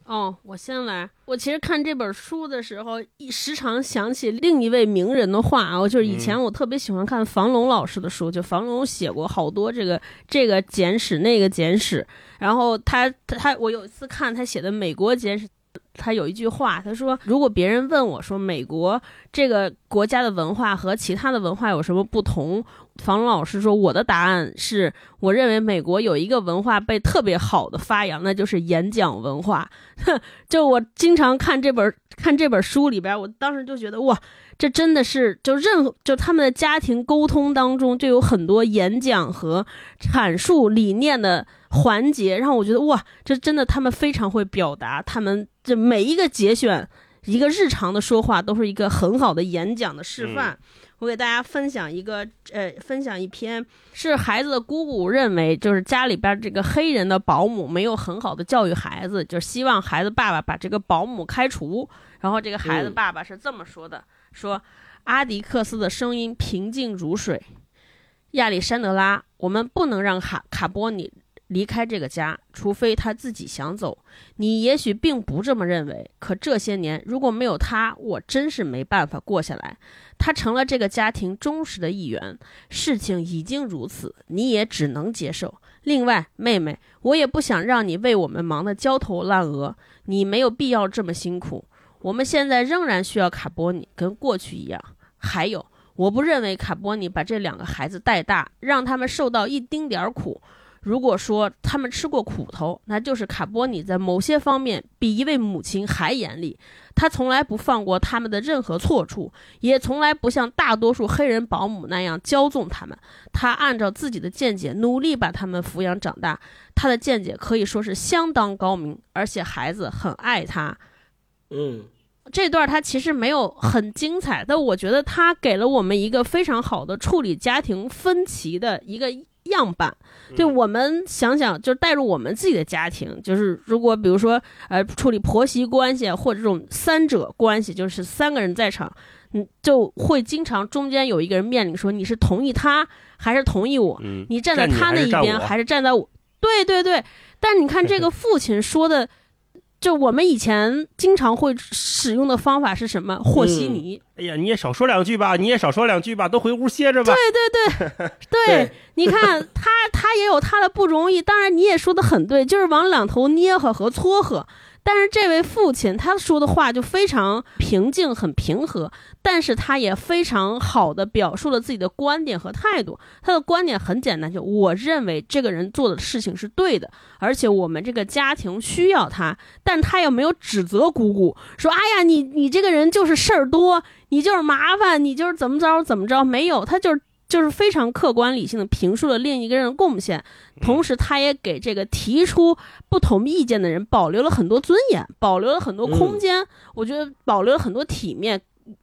哦，我先来。我其实看这本书的时候，一时常想起另一位名人的话啊，就是以前我特别喜欢看房龙老师的书，就房龙写过好多这个这个简史那个简史，然后他他我有一次看他写的美国简史。他有一句话，他说：“如果别人问我说美国这个国家的文化和其他的文化有什么不同？”房龙老师说：“我的答案是，我认为美国有一个文化被特别好的发扬，那就是演讲文化。就我经常看这本看这本书里边，我当时就觉得哇，这真的是就任何就他们的家庭沟通当中就有很多演讲和阐述理念的环节，让我觉得哇，这真的他们非常会表达，他们这每一个节选一个日常的说话都是一个很好的演讲的示范。”我给大家分享一个，呃，分享一篇是孩子的姑姑认为，就是家里边这个黑人的保姆没有很好的教育孩子，就希望孩子爸爸把这个保姆开除。然后这个孩子爸爸是这么说的：说阿迪克斯的声音平静如水，亚历山德拉，我们不能让卡卡波尼。离开这个家，除非他自己想走。你也许并不这么认为，可这些年如果没有他，我真是没办法过下来。他成了这个家庭忠实的一员，事情已经如此，你也只能接受。另外，妹妹，我也不想让你为我们忙得焦头烂额，你没有必要这么辛苦。我们现在仍然需要卡波尼，跟过去一样。还有，我不认为卡波尼把这两个孩子带大，让他们受到一丁点儿苦。如果说他们吃过苦头，那就是卡波尼在某些方面比一位母亲还严厉。他从来不放过他们的任何错处，也从来不像大多数黑人保姆那样骄纵他们。他按照自己的见解努力把他们抚养长大。他的见解可以说是相当高明，而且孩子很爱他。嗯，这段他其实没有很精彩，但我觉得他给了我们一个非常好的处理家庭分歧的一个。样板，对我们想想，就是带入我们自己的家庭，就是如果比如说，呃，处理婆媳关系或者这种三者关系，就是三个人在场，嗯，就会经常中间有一个人面临说，你是同意他还是同意我？你站在他那一边还是站在我？对对对，但你看这个父亲说的。就我们以前经常会使用的方法是什么？和稀泥。哎呀，你也少说两句吧，你也少说两句吧，都回屋歇着吧。对对 对，对，你看他他也有他的不容易，当然你也说的很对，就是往两头捏合和撮合。但是这位父亲他说的话就非常平静，很平和，但是他也非常好的表述了自己的观点和态度。他的观点很简单，就我认为这个人做的事情是对的，而且我们这个家庭需要他。但他又没有指责姑姑，说：“哎呀，你你这个人就是事儿多，你就是麻烦，你就是怎么着怎么着。”没有，他就是。就是非常客观理性的评述了另一个人的贡献，同时他也给这个提出不同意见的人保留了很多尊严，保留了很多空间。我觉得保留了很多体面，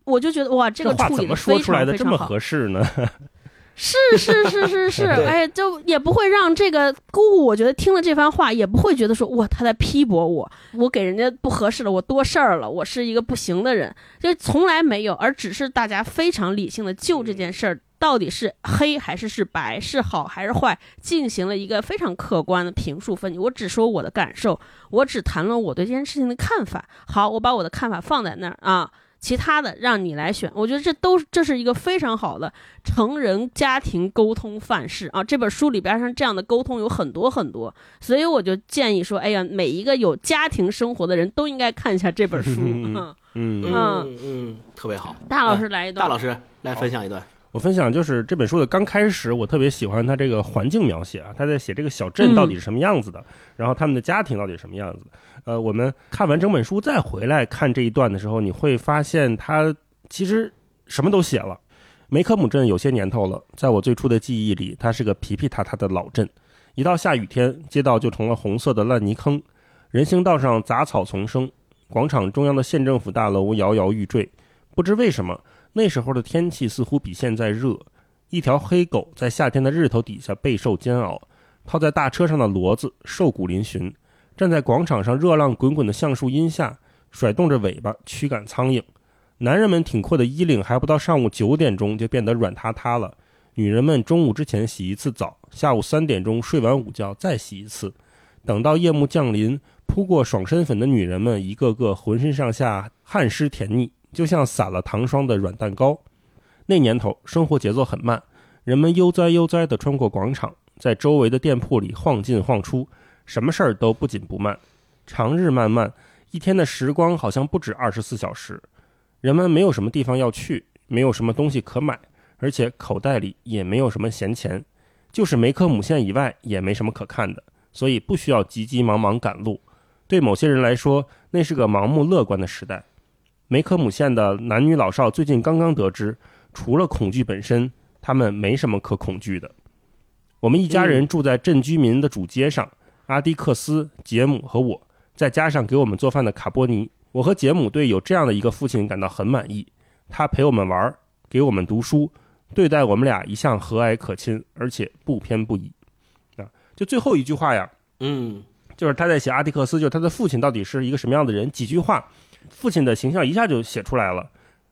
我就觉得哇，这个处理的非常非常好。合适呢？是是是是是，哎，就也不会让这个姑姑，我觉得听了这番话也不会觉得说哇他在批驳我，我给人家不合适了，我多事儿了，我是一个不行的人，就从来没有，而只是大家非常理性的就这件事儿。到底是黑还是是白，是好还是坏，进行了一个非常客观的评述分析。我只说我的感受，我只谈论我对这件事情的看法。好，我把我的看法放在那儿啊，其他的让你来选。我觉得这都这是一个非常好的成人家庭沟通范式啊。这本书里边像这样的沟通有很多很多，所以我就建议说，哎呀，每一个有家庭生活的人都应该看一下这本书。嗯 嗯嗯嗯，特别好。大老师来一段，大老师来分享一段。我分享就是这本书的刚开始，我特别喜欢他这个环境描写啊，他在写这个小镇到底是什么样子的，然后他们的家庭到底是什么样子。呃，我们看完整本书再回来看这一段的时候，你会发现他其实什么都写了。梅科姆镇有些年头了，在我最初的记忆里，它是个皮皮塌塌的老镇。一到下雨天，街道就成了红色的烂泥坑，人行道上杂草丛生，广场中央的县政府大楼摇摇欲坠。不知为什么。那时候的天气似乎比现在热，一条黑狗在夏天的日头底下备受煎熬，套在大车上的骡子瘦骨嶙峋，站在广场上热浪滚滚的橡树荫下，甩动着尾巴驱赶苍蝇。男人们挺阔的衣领还不到上午九点钟就变得软塌塌了，女人们中午之前洗一次澡，下午三点钟睡完午觉再洗一次，等到夜幕降临，扑过爽身粉的女人们一个个浑身上下汗湿甜腻。就像撒了糖霜的软蛋糕。那年头，生活节奏很慢，人们悠哉悠哉地穿过广场，在周围的店铺里晃进晃出，什么事儿都不紧不慢。长日漫漫，一天的时光好像不止二十四小时。人们没有什么地方要去，没有什么东西可买，而且口袋里也没有什么闲钱。就是梅科姆县以外也没什么可看的，所以不需要急急忙忙赶路。对某些人来说，那是个盲目乐观的时代。梅科姆县的男女老少最近刚刚得知，除了恐惧本身，他们没什么可恐惧的。我们一家人住在镇居民的主街上，阿迪克斯、杰姆和我，再加上给我们做饭的卡波尼。我和杰姆对有这样的一个父亲感到很满意。他陪我们玩，给我们读书，对待我们俩一向和蔼可亲，而且不偏不倚。啊，就最后一句话呀，嗯，就是他在写阿迪克斯，就是他的父亲到底是一个什么样的人？几句话。父亲的形象一下就写出来了。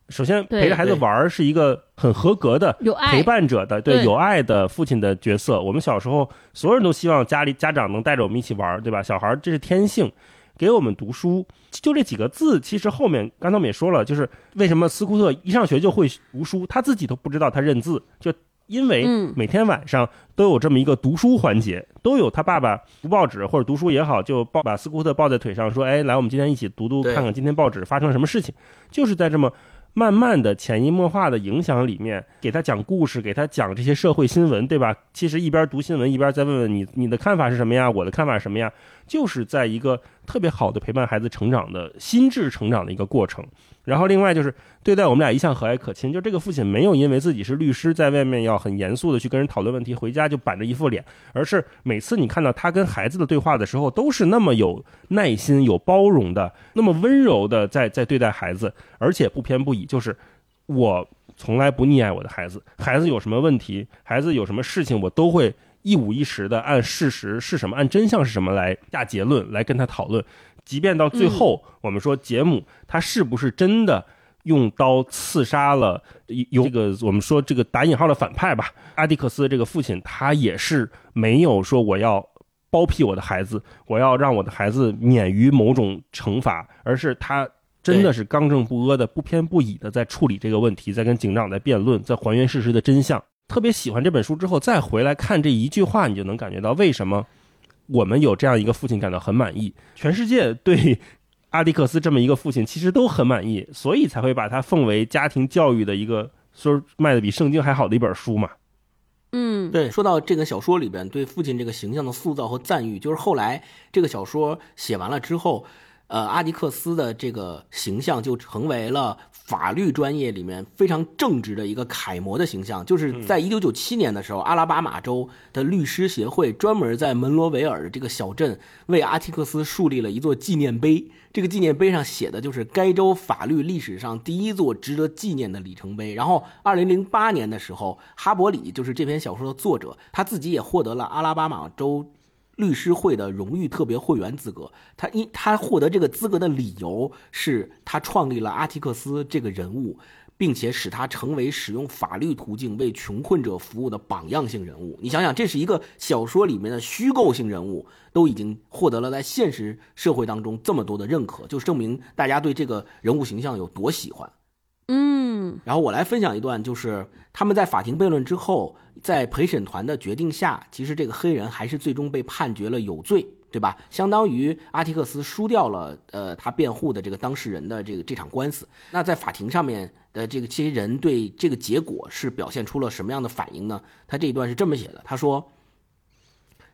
首先，陪着孩子玩是一个很合格的陪伴者的，对有爱的父亲的角色。我们小时候，所有人都希望家里家长能带着我们一起玩，对吧？小孩这是天性。给我们读书，就这几个字，其实后面刚才我们也说了，就是为什么斯库特一上学就会读书，他自己都不知道他认字，就。因为每天晚上都有这么一个读书环节，都有他爸爸读报纸或者读书也好，就抱把斯库特抱在腿上说：“哎，来，我们今天一起读读，看看今天报纸发生了什么事情。”就是在这么慢慢的潜移默化的影响里面，给他讲故事，给他讲这些社会新闻，对吧？其实一边读新闻，一边再问问你，你的看法是什么呀？我的看法是什么呀？就是在一个特别好的陪伴孩子成长的心智成长的一个过程。然后另外就是对待我们俩一向和蔼可亲，就这个父亲没有因为自己是律师，在外面要很严肃的去跟人讨论问题，回家就板着一副脸，而是每次你看到他跟孩子的对话的时候，都是那么有耐心、有包容的，那么温柔的在在对待孩子，而且不偏不倚。就是我从来不溺爱我的孩子，孩子有什么问题，孩子有什么事情，我都会。一五一十的按事实是什么，按真相是什么来下结论，来跟他讨论。即便到最后，我们说杰姆他是不是真的用刀刺杀了有这个我们说这个打引号的反派吧，阿迪克斯这个父亲，他也是没有说我要包庇我的孩子，我要让我的孩子免于某种惩罚，而是他真的是刚正不阿的、不偏不倚的在处理这个问题，在跟警长在辩论，在还原事实的真相。特别喜欢这本书之后，再回来看这一句话，你就能感觉到为什么我们有这样一个父亲感到很满意。全世界对阿迪克斯这么一个父亲其实都很满意，所以才会把他奉为家庭教育的一个说卖的比圣经还好的一本书嘛。嗯，对。说到这个小说里边对父亲这个形象的塑造和赞誉，就是后来这个小说写完了之后。呃，阿迪克斯的这个形象就成为了法律专业里面非常正直的一个楷模的形象。就是在一九九七年的时候，阿拉巴马州的律师协会专门在门罗维尔这个小镇为阿提克斯树立了一座纪念碑。这个纪念碑上写的就是该州法律历史上第一座值得纪念的里程碑。然后，二零零八年的时候，哈伯里就是这篇小说的作者，他自己也获得了阿拉巴马州。律师会的荣誉特别会员资格，他因他获得这个资格的理由是他创立了阿提克斯这个人物，并且使他成为使用法律途径为穷困者服务的榜样性人物。你想想，这是一个小说里面的虚构性人物，都已经获得了在现实社会当中这么多的认可，就证明大家对这个人物形象有多喜欢。嗯，然后我来分享一段，就是他们在法庭辩论之后，在陪审团的决定下，其实这个黑人还是最终被判决了有罪，对吧？相当于阿提克斯输掉了，呃，他辩护的这个当事人的这个这场官司。那在法庭上面的这个这些人对这个结果是表现出了什么样的反应呢？他这一段是这么写的，他说：“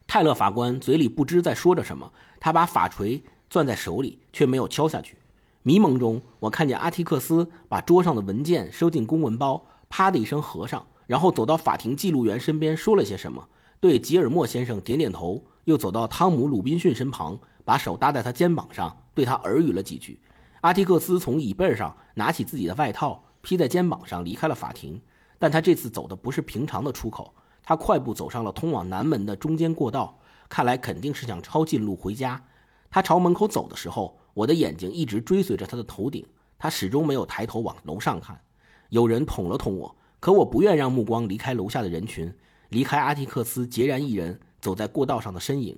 泰勒法官嘴里不知在说着什么，他把法锤攥在手里，却没有敲下去。”迷蒙中，我看见阿提克斯把桌上的文件收进公文包，啪的一声合上，然后走到法庭记录员身边说了些什么，对吉尔莫先生点点头，又走到汤姆·鲁滨逊身旁，把手搭在他肩膀上，对他耳语了几句。阿提克斯从椅背上拿起自己的外套披在肩膀上，离开了法庭。但他这次走的不是平常的出口，他快步走上了通往南门的中间过道，看来肯定是想抄近路回家。他朝门口走的时候。我的眼睛一直追随着他的头顶，他始终没有抬头往楼上看。有人捅了捅我，可我不愿让目光离开楼下的人群，离开阿提克斯孑然一人走在过道上的身影。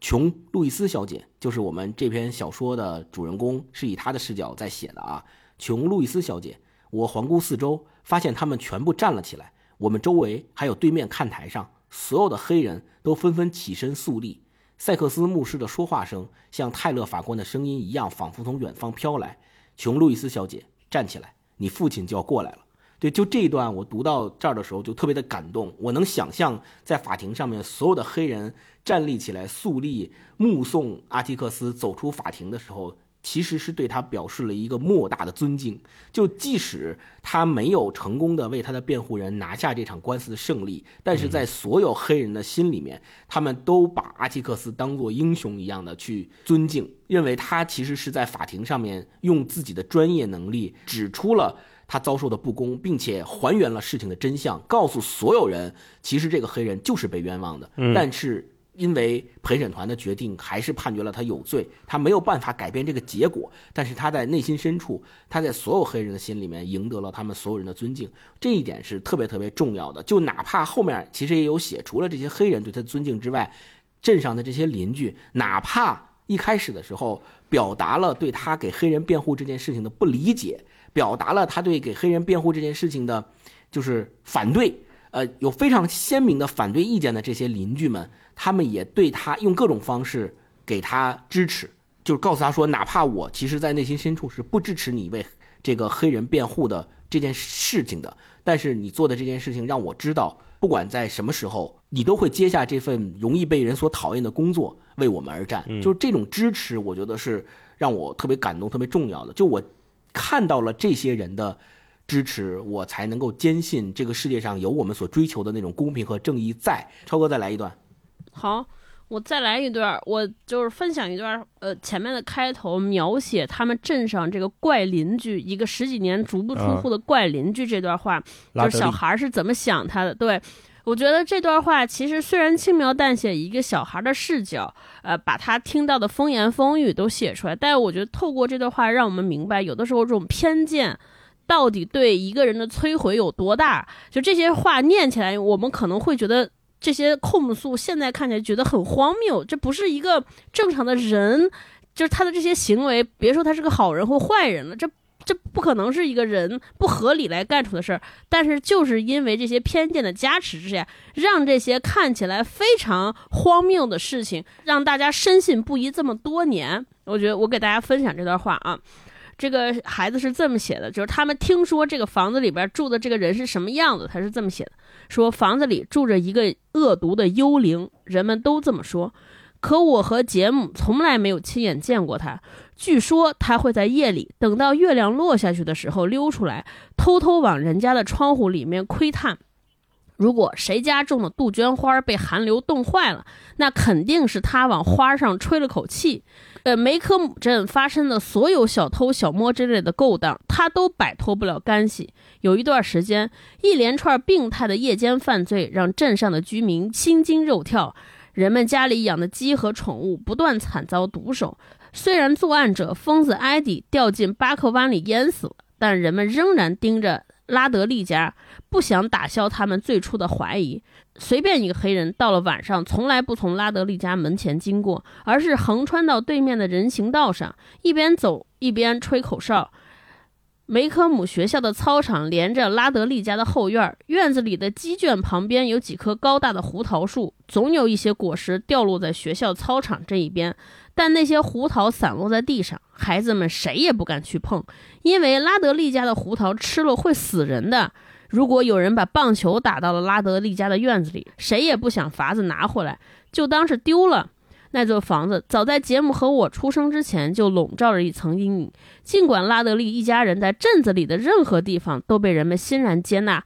琼·路易斯小姐就是我们这篇小说的主人公，是以她的视角在写的啊。琼·路易斯小姐，我环顾四周，发现他们全部站了起来。我们周围还有对面看台上，所有的黑人都纷纷起身肃立。塞克斯牧师的说话声像泰勒法官的声音一样，仿佛从远方飘来。琼·路易斯小姐，站起来，你父亲就要过来了。对，就这一段，我读到这儿的时候就特别的感动。我能想象，在法庭上面，所有的黑人站立起来，肃立，目送阿提克斯走出法庭的时候。其实是对他表示了一个莫大的尊敬。就即使他没有成功的为他的辩护人拿下这场官司的胜利，但是在所有黑人的心里面，他们都把阿奇克斯当做英雄一样的去尊敬，认为他其实是在法庭上面用自己的专业能力指出了他遭受的不公，并且还原了事情的真相，告诉所有人，其实这个黑人就是被冤枉的。但是。因为陪审团的决定还是判决了他有罪，他没有办法改变这个结果，但是他在内心深处，他在所有黑人的心里面赢得了他们所有人的尊敬，这一点是特别特别重要的。就哪怕后面其实也有写，除了这些黑人对他尊敬之外，镇上的这些邻居，哪怕一开始的时候表达了对他给黑人辩护这件事情的不理解，表达了他对给黑人辩护这件事情的，就是反对。呃，有非常鲜明的反对意见的这些邻居们，他们也对他用各种方式给他支持，就是告诉他说，哪怕我其实，在内心深处是不支持你为这个黑人辩护的这件事情的。但是你做的这件事情让我知道，不管在什么时候，你都会接下这份容易被人所讨厌的工作，为我们而战。就是这种支持，我觉得是让我特别感动、特别重要的。就我看到了这些人的支持，我才能够坚信这个世界上有我们所追求的那种公平和正义在。超哥，再来一段。好。我再来一段，我就是分享一段，呃，前面的开头描写他们镇上这个怪邻居，一个十几年足不出户的怪邻居这段话，就是小孩是怎么想他的。对我觉得这段话其实虽然轻描淡写，一个小孩的视角，呃，把他听到的风言风语都写出来，但是我觉得透过这段话，让我们明白，有的时候这种偏见到底对一个人的摧毁有多大。就这些话念起来，我们可能会觉得。这些控诉现在看起来觉得很荒谬，这不是一个正常的人，就是他的这些行为，别说他是个好人或坏人了，这这不可能是一个人不合理来干出的事儿。但是就是因为这些偏见的加持之下，让这些看起来非常荒谬的事情，让大家深信不疑这么多年。我觉得我给大家分享这段话啊。这个孩子是这么写的，就是他们听说这个房子里边住的这个人是什么样子，他是这么写的：说房子里住着一个恶毒的幽灵，人们都这么说。可我和杰姆从来没有亲眼见过他。据说他会在夜里，等到月亮落下去的时候溜出来，偷偷往人家的窗户里面窥探。如果谁家种的杜鹃花被寒流冻坏了，那肯定是他往花上吹了口气。呃，梅科姆镇发生的所有小偷小摸之类的勾当，他都摆脱不了干系。有一段时间，一连串病态的夜间犯罪让镇上的居民心惊肉跳，人们家里养的鸡和宠物不断惨遭毒手。虽然作案者疯子埃迪掉进巴克湾里淹死了，但人们仍然盯着。拉德利家不想打消他们最初的怀疑。随便一个黑人到了晚上，从来不从拉德利家门前经过，而是横穿到对面的人行道上，一边走一边吹口哨。梅科姆学校的操场连着拉德利家的后院，院子里的鸡圈旁边有几棵高大的胡桃树，总有一些果实掉落在学校操场这一边。但那些胡桃散落在地上，孩子们谁也不敢去碰，因为拉德利家的胡桃吃了会死人的。如果有人把棒球打到了拉德利家的院子里，谁也不想法子拿回来，就当是丢了。那座房子早在杰姆和我出生之前就笼罩着一层阴影。尽管拉德利一家人在镇子里的任何地方都被人们欣然接纳，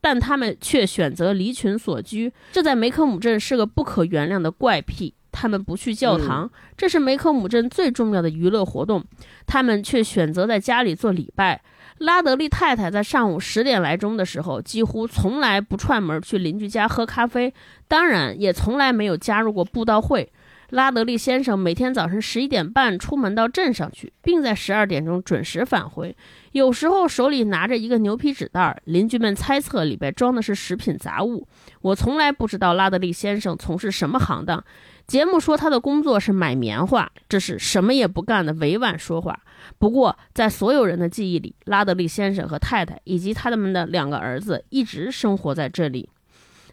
但他们却选择离群所居，这在梅克姆镇是个不可原谅的怪癖。他们不去教堂，这是梅克姆镇最重要的娱乐活动。他们却选择在家里做礼拜。拉德利太太在上午十点来钟的时候，几乎从来不串门去邻居家喝咖啡，当然也从来没有加入过布道会。拉德利先生每天早晨十一点半出门到镇上去，并在十二点钟准时返回，有时候手里拿着一个牛皮纸袋。邻居们猜测里边装的是食品杂物。我从来不知道拉德利先生从事什么行当。节目说他的工作是买棉花，这是什么也不干的委婉说话。不过，在所有人的记忆里，拉德利先生和太太以及他们的两个儿子一直生活在这里。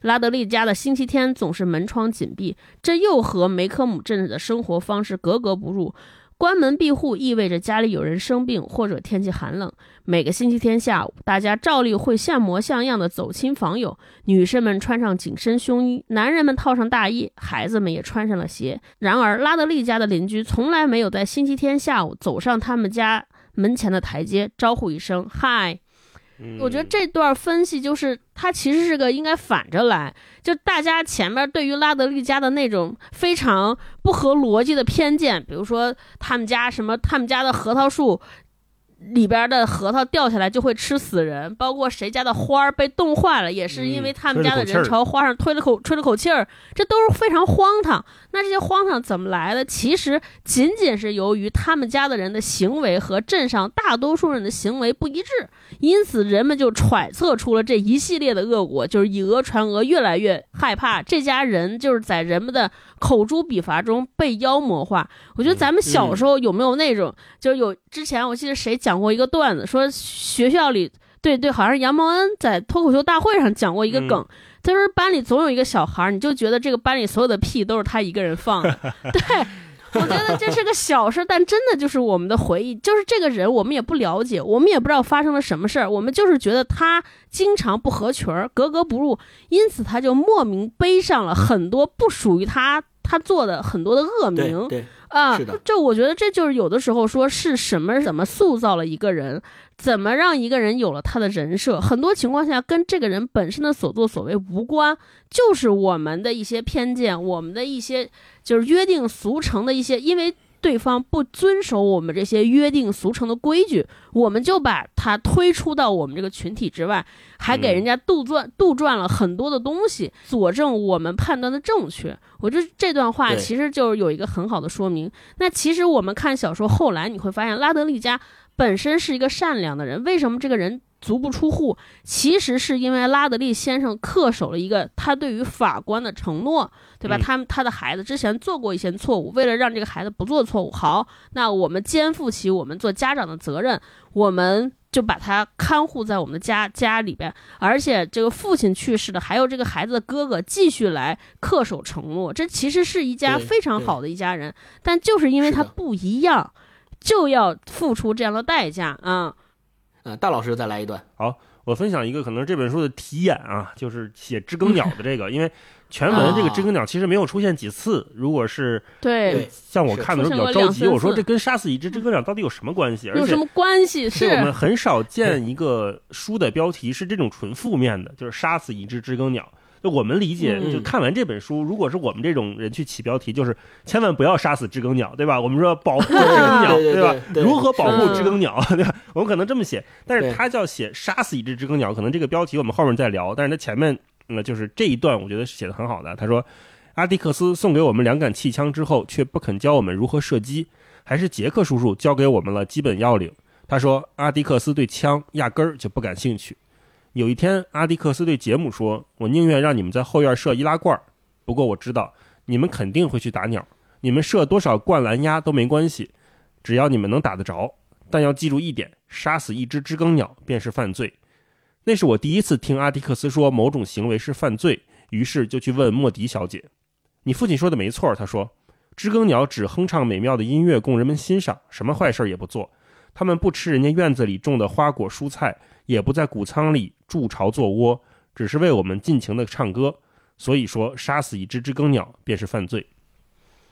拉德利家的星期天总是门窗紧闭，这又和梅科姆镇的生活方式格格不入。关门闭户意味着家里有人生病或者天气寒冷。每个星期天下午，大家照例会像模像样的走亲访友。女生们穿上紧身胸衣，男人们套上大衣，孩子们也穿上了鞋。然而，拉德利家的邻居从来没有在星期天下午走上他们家门前的台阶，招呼一声“嗨”。我觉得这段分析就是，他其实是个应该反着来，就大家前面对于拉德利家的那种非常不合逻辑的偏见，比如说他们家什么，他们家的核桃树。里边的核桃掉下来就会吃死人，包括谁家的花儿被冻坏了，也是因为他们家的人朝花上吹了口吹了口气儿，这都是非常荒唐。那这些荒唐怎么来的？其实仅仅是由于他们家的人的行为和镇上大多数人的行为不一致，因此人们就揣测出了这一系列的恶果，就是以讹传讹，越来越害怕这家人就是在人们的口诛笔伐中被妖魔化。我觉得咱们小时候有没有那种，就是有之前我记得谁讲。讲过一个段子，说学校里对对，好像是杨蒙恩在脱口秀大会上讲过一个梗。他说班里总有一个小孩，你就觉得这个班里所有的屁都是他一个人放的。对，我觉得这是个小事，但真的就是我们的回忆。就是这个人，我们也不了解，我们也不知道发生了什么事儿，我们就是觉得他经常不合群儿，格格不入，因此他就莫名背上了很多不属于他他做的很多的恶名。对啊，是的，这我觉得这就是有的时候说是什么怎么塑造了一个人，怎么让一个人有了他的人设，很多情况下跟这个人本身的所作所为无关，就是我们的一些偏见，我们的一些就是约定俗成的一些，因为。对方不遵守我们这些约定俗成的规矩，我们就把他推出到我们这个群体之外，还给人家杜撰杜撰了很多的东西，佐证我们判断的正确。我觉得这段话其实就是有一个很好的说明。那其实我们看小说后来，你会发现拉德利加本身是一个善良的人，为什么这个人？足不出户，其实是因为拉德利先生恪守了一个他对于法官的承诺，对吧？他他的孩子之前做过一些错误，为了让这个孩子不做错误，好，那我们肩负起我们做家长的责任，我们就把他看护在我们的家家里边。而且这个父亲去世了，还有这个孩子的哥哥继续来恪守承诺，这其实是一家非常好的一家人。但就是因为他不一样，就要付出这样的代价啊。呃，大老师再来一段。好，我分享一个可能这本书的题眼啊，就是写知更鸟的这个，因为全文这个知更鸟其实没有出现几次。如果是对像我看的时候比较着急，我说这跟杀死一只知更鸟到底有什么关系？有什么关系？是我们很少见一个书的标题是这种纯负面的，就是杀死一只知更鸟。就我们理解，就看完这本书，如果是我们这种人去起标题，就是千万不要杀死知更鸟，对吧？我们说保护知更鸟，对吧？如何保护知更鸟，对吧？我们可能这么写，但是他叫写杀死一只知更鸟，可能这个标题我们后面再聊。但是他前面那就是这一段，我觉得写的很好的。他说，阿迪克斯送给我们两杆气枪之后，却不肯教我们如何射击，还是杰克叔叔教给我们了基本要领。他说，阿迪克斯对枪压根儿就不感兴趣。有一天，阿迪克斯对杰姆说：“我宁愿让你们在后院射易拉罐儿，不过我知道你们肯定会去打鸟。你们射多少灌篮鸭都没关系，只要你们能打得着。但要记住一点：杀死一只知更鸟便是犯罪。”那是我第一次听阿迪克斯说某种行为是犯罪，于是就去问莫迪小姐：“你父亲说的没错。”他说：“知更鸟只哼唱美妙的音乐供人们欣赏，什么坏事也不做。他们不吃人家院子里种的花果蔬菜。”也不在谷仓里筑巢做窝，只是为我们尽情的唱歌。所以说，杀死一只知更鸟便是犯罪。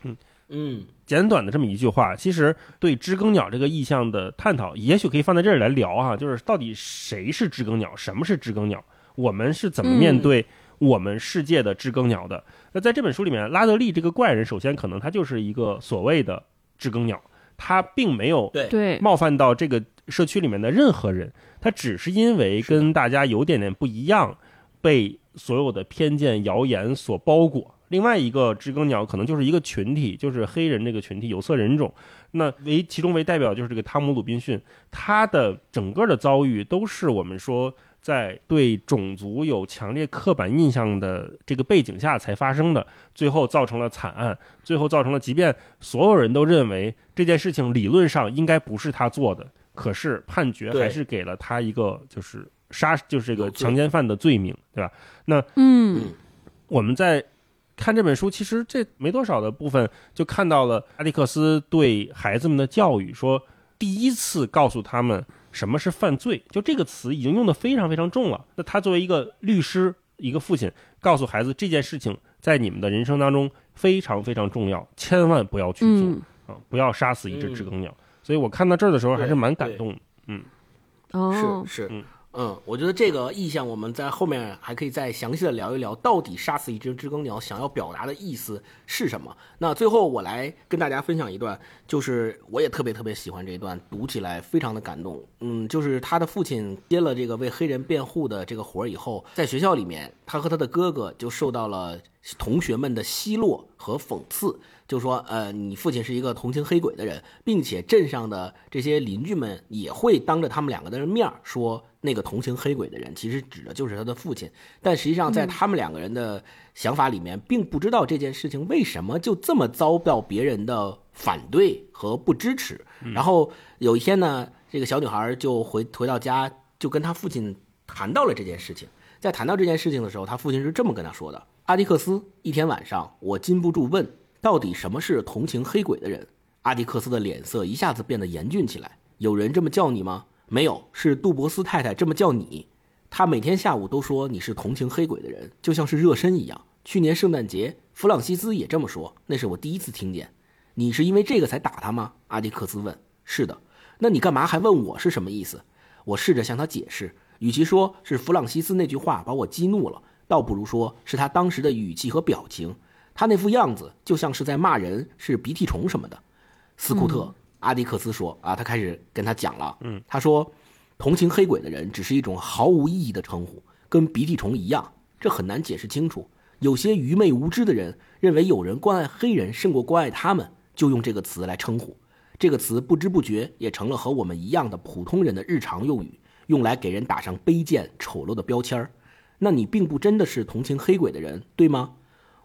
嗯嗯，简短的这么一句话，其实对知更鸟这个意象的探讨，也许可以放在这儿来聊啊。就是到底谁是知更鸟，什么是知更鸟，我们是怎么面对我们世界的知更鸟的？那在这本书里面，拉德利这个怪人，首先可能他就是一个所谓的知更鸟，他并没有对冒犯到这个社区里面的任何人。他只是因为跟大家有点点不一样，被所有的偏见谣言所包裹。另外一个知更鸟可能就是一个群体，就是黑人这个群体有色人种。那为其中为代表就是这个汤姆鲁滨逊，他的整个的遭遇都是我们说在对种族有强烈刻板印象的这个背景下才发生的，最后造成了惨案，最后造成了即便所有人都认为这件事情理论上应该不是他做的。可是判决还是给了他一个就是杀就是这个强奸犯的罪名，对吧？那嗯，我们在看这本书，其实这没多少的部分就看到了阿利克斯对孩子们的教育，说第一次告诉他们什么是犯罪，就这个词已经用的非常非常重了。那他作为一个律师，一个父亲，告诉孩子这件事情在你们的人生当中非常非常重要，千万不要去做啊，不要杀死一只知更鸟。所以我看到这儿的时候还是蛮感动的，嗯，哦，是是，嗯，我觉得这个意象我们在后面还可以再详细的聊一聊，到底杀死一只知更鸟想要表达的意思是什么。那最后我来跟大家分享一段，就是我也特别特别喜欢这一段，读起来非常的感动。嗯，就是他的父亲接了这个为黑人辩护的这个活儿以后，在学校里面，他和他的哥哥就受到了同学们的奚落和讽刺。就说，呃，你父亲是一个同情黑鬼的人，并且镇上的这些邻居们也会当着他们两个的人面说，那个同情黑鬼的人其实指的就是他的父亲。但实际上，在他们两个人的想法里面，并不知道这件事情为什么就这么遭到别人的反对和不支持。然后有一天呢，这个小女孩就回回到家，就跟他父亲谈到了这件事情。在谈到这件事情的时候，他父亲是这么跟他说的：“阿迪克斯，一天晚上，我禁不住问。”到底什么是同情黑鬼的人？阿迪克斯的脸色一下子变得严峻起来。有人这么叫你吗？没有，是杜博斯太太这么叫你。他每天下午都说你是同情黑鬼的人，就像是热身一样。去年圣诞节，弗朗西斯也这么说，那是我第一次听见。你是因为这个才打他吗？阿迪克斯问。是的。那你干嘛还问我是什么意思？我试着向他解释，与其说是弗朗西斯那句话把我激怒了，倒不如说是他当时的语气和表情。他那副样子就像是在骂人，是鼻涕虫什么的。斯库特，阿迪克斯说：“啊，他开始跟他讲了。嗯，他说，同情黑鬼的人只是一种毫无意义的称呼，跟鼻涕虫一样，这很难解释清楚。有些愚昧无知的人认为有人关爱黑人胜过关爱他们，就用这个词来称呼。这个词不知不觉也成了和我们一样的普通人的日常用语，用来给人打上卑贱丑陋的标签儿。那你并不真的是同情黑鬼的人，对吗？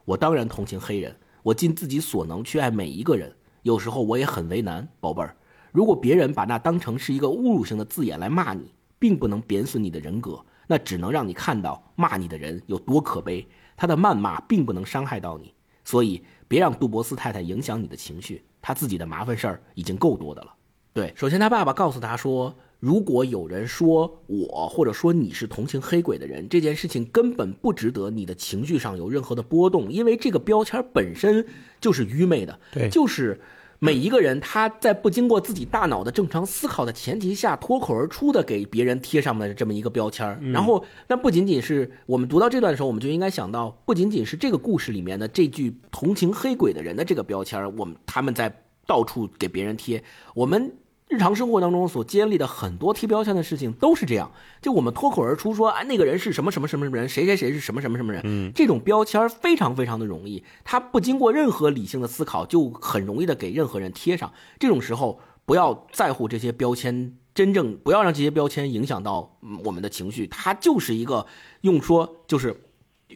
我当然同情黑人，我尽自己所能去爱每一个人。”有时候我也很为难，宝贝儿。如果别人把那当成是一个侮辱性的字眼来骂你，并不能贬损你的人格，那只能让你看到骂你的人有多可悲。他的谩骂并不能伤害到你，所以别让杜博斯太太影响你的情绪。他自己的麻烦事儿已经够多的了。对，首先他爸爸告诉他说，如果有人说我或者说你是同情黑鬼的人，这件事情根本不值得你的情绪上有任何的波动，因为这个标签本身就是愚昧的。对，就是每一个人他在不经过自己大脑的正常思考的前提下脱口而出的给别人贴上的这么一个标签。然后，那不仅仅是我们读到这段的时候，我们就应该想到，不仅仅是这个故事里面的这句同情黑鬼的人的这个标签，我们他们在到处给别人贴我们。日常生活当中所经历的很多贴标签的事情都是这样，就我们脱口而出说，哎，那个人是什么什么什么人，谁谁谁是什么什么什么人，嗯，这种标签非常非常的容易，他不经过任何理性的思考，就很容易的给任何人贴上。这种时候，不要在乎这些标签，真正不要让这些标签影响到我们的情绪，它就是一个用说就是。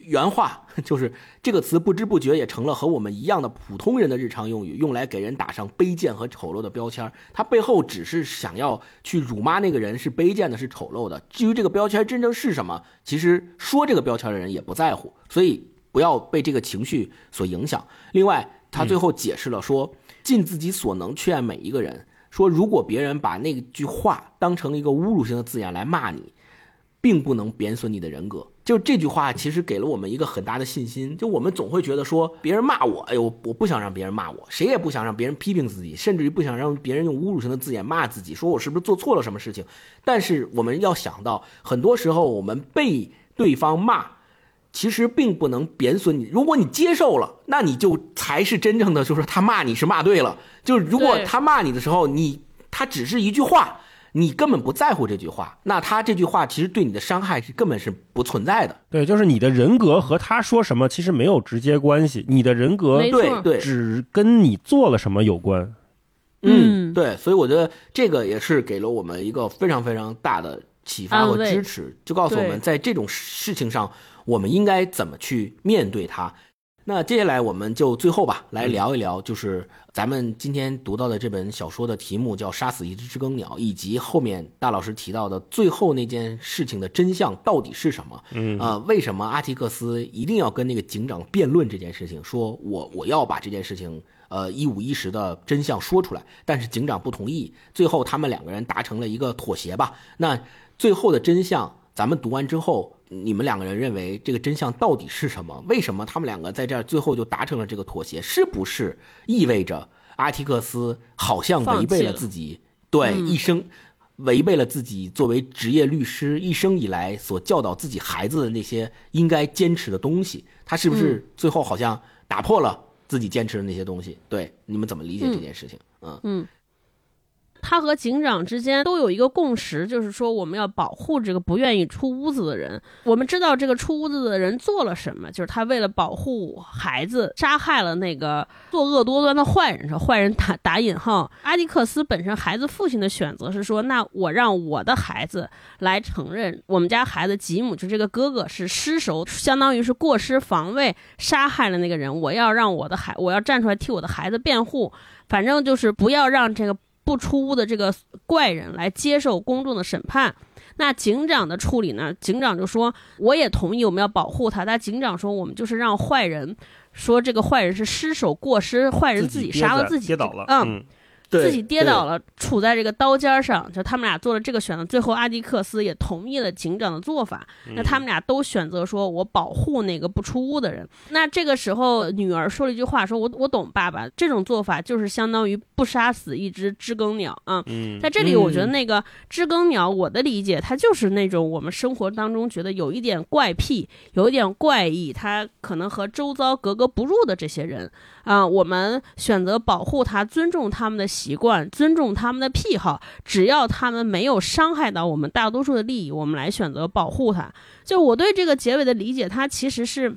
原话 就是这个词，不知不觉也成了和我们一样的普通人的日常用语，用来给人打上卑贱和丑陋的标签。他背后只是想要去辱骂那个人是卑贱的，是丑陋的。至于这个标签真正是什么，其实说这个标签的人也不在乎，所以不要被这个情绪所影响。另外，他最后解释了说，尽自己所能去爱每一个人。说如果别人把那句话当成一个侮辱性的字眼来骂你，并不能贬损你的人格。就这句话，其实给了我们一个很大的信心。就我们总会觉得说，别人骂我，哎呦，我不想让别人骂我，谁也不想让别人批评自己，甚至于不想让别人用侮辱性的字眼骂自己，说我是不是做错了什么事情。但是我们要想到，很多时候我们被对方骂，其实并不能贬损你。如果你接受了，那你就才是真正的，就是他骂你是骂对了。就是如果他骂你的时候，你他只是一句话。你根本不在乎这句话，那他这句话其实对你的伤害是根本是不存在的。对，就是你的人格和他说什么其实没有直接关系，你的人格对对只跟你做了什么有关。嗯，对，所以我觉得这个也是给了我们一个非常非常大的启发和支持，就告诉我们在这种事情上我们应该怎么去面对它。那接下来我们就最后吧，来聊一聊，就是咱们今天读到的这本小说的题目叫《杀死一只知更鸟》，以及后面大老师提到的最后那件事情的真相到底是什么？嗯啊，为什么阿提克斯一定要跟那个警长辩论这件事情？说我我要把这件事情呃一五一十的真相说出来，但是警长不同意。最后他们两个人达成了一个妥协吧。那最后的真相，咱们读完之后。你们两个人认为这个真相到底是什么？为什么他们两个在这儿最后就达成了这个妥协？是不是意味着阿提克斯好像违背了自己对一生，违背了自己作为职业律师一生以来所教导自己孩子的那些应该坚持的东西？他是不是最后好像打破了自己坚持的那些东西？对，你们怎么理解这件事情？嗯嗯。他和警长之间都有一个共识，就是说我们要保护这个不愿意出屋子的人。我们知道这个出屋子的人做了什么，就是他为了保护孩子，杀害了那个作恶多端的坏人。说坏人打打引号。阿迪克斯本身孩子父亲的选择是说，那我让我的孩子来承认我们家孩子吉姆就这个哥哥是失手，相当于是过失防卫杀害了那个人。我要让我的孩，我要站出来替我的孩子辩护。反正就是不要让这个。不出屋的这个怪人来接受公众的审判，那警长的处理呢？警长就说我也同意，我们要保护他。但警长说我们就是让坏人说这个坏人是失手过失，坏人自己杀了自己，跌倒了，嗯。自己跌倒了，处在这个刀尖上，就他们俩做了这个选择。最后，阿迪克斯也同意了警长的做法。那他们俩都选择说：“我保护那个不出屋的人。”那这个时候，女儿说了一句话：“说我我懂，爸爸这种做法就是相当于不杀死一只知更鸟啊。”在这里，我觉得那个知更鸟，我的理解，它就是那种我们生活当中觉得有一点怪癖、有一点怪异，它可能和周遭格格不入的这些人。啊，我们选择保护他，尊重他们的习惯，尊重他们的癖好，只要他们没有伤害到我们大多数的利益，我们来选择保护他。就我对这个结尾的理解，它其实是。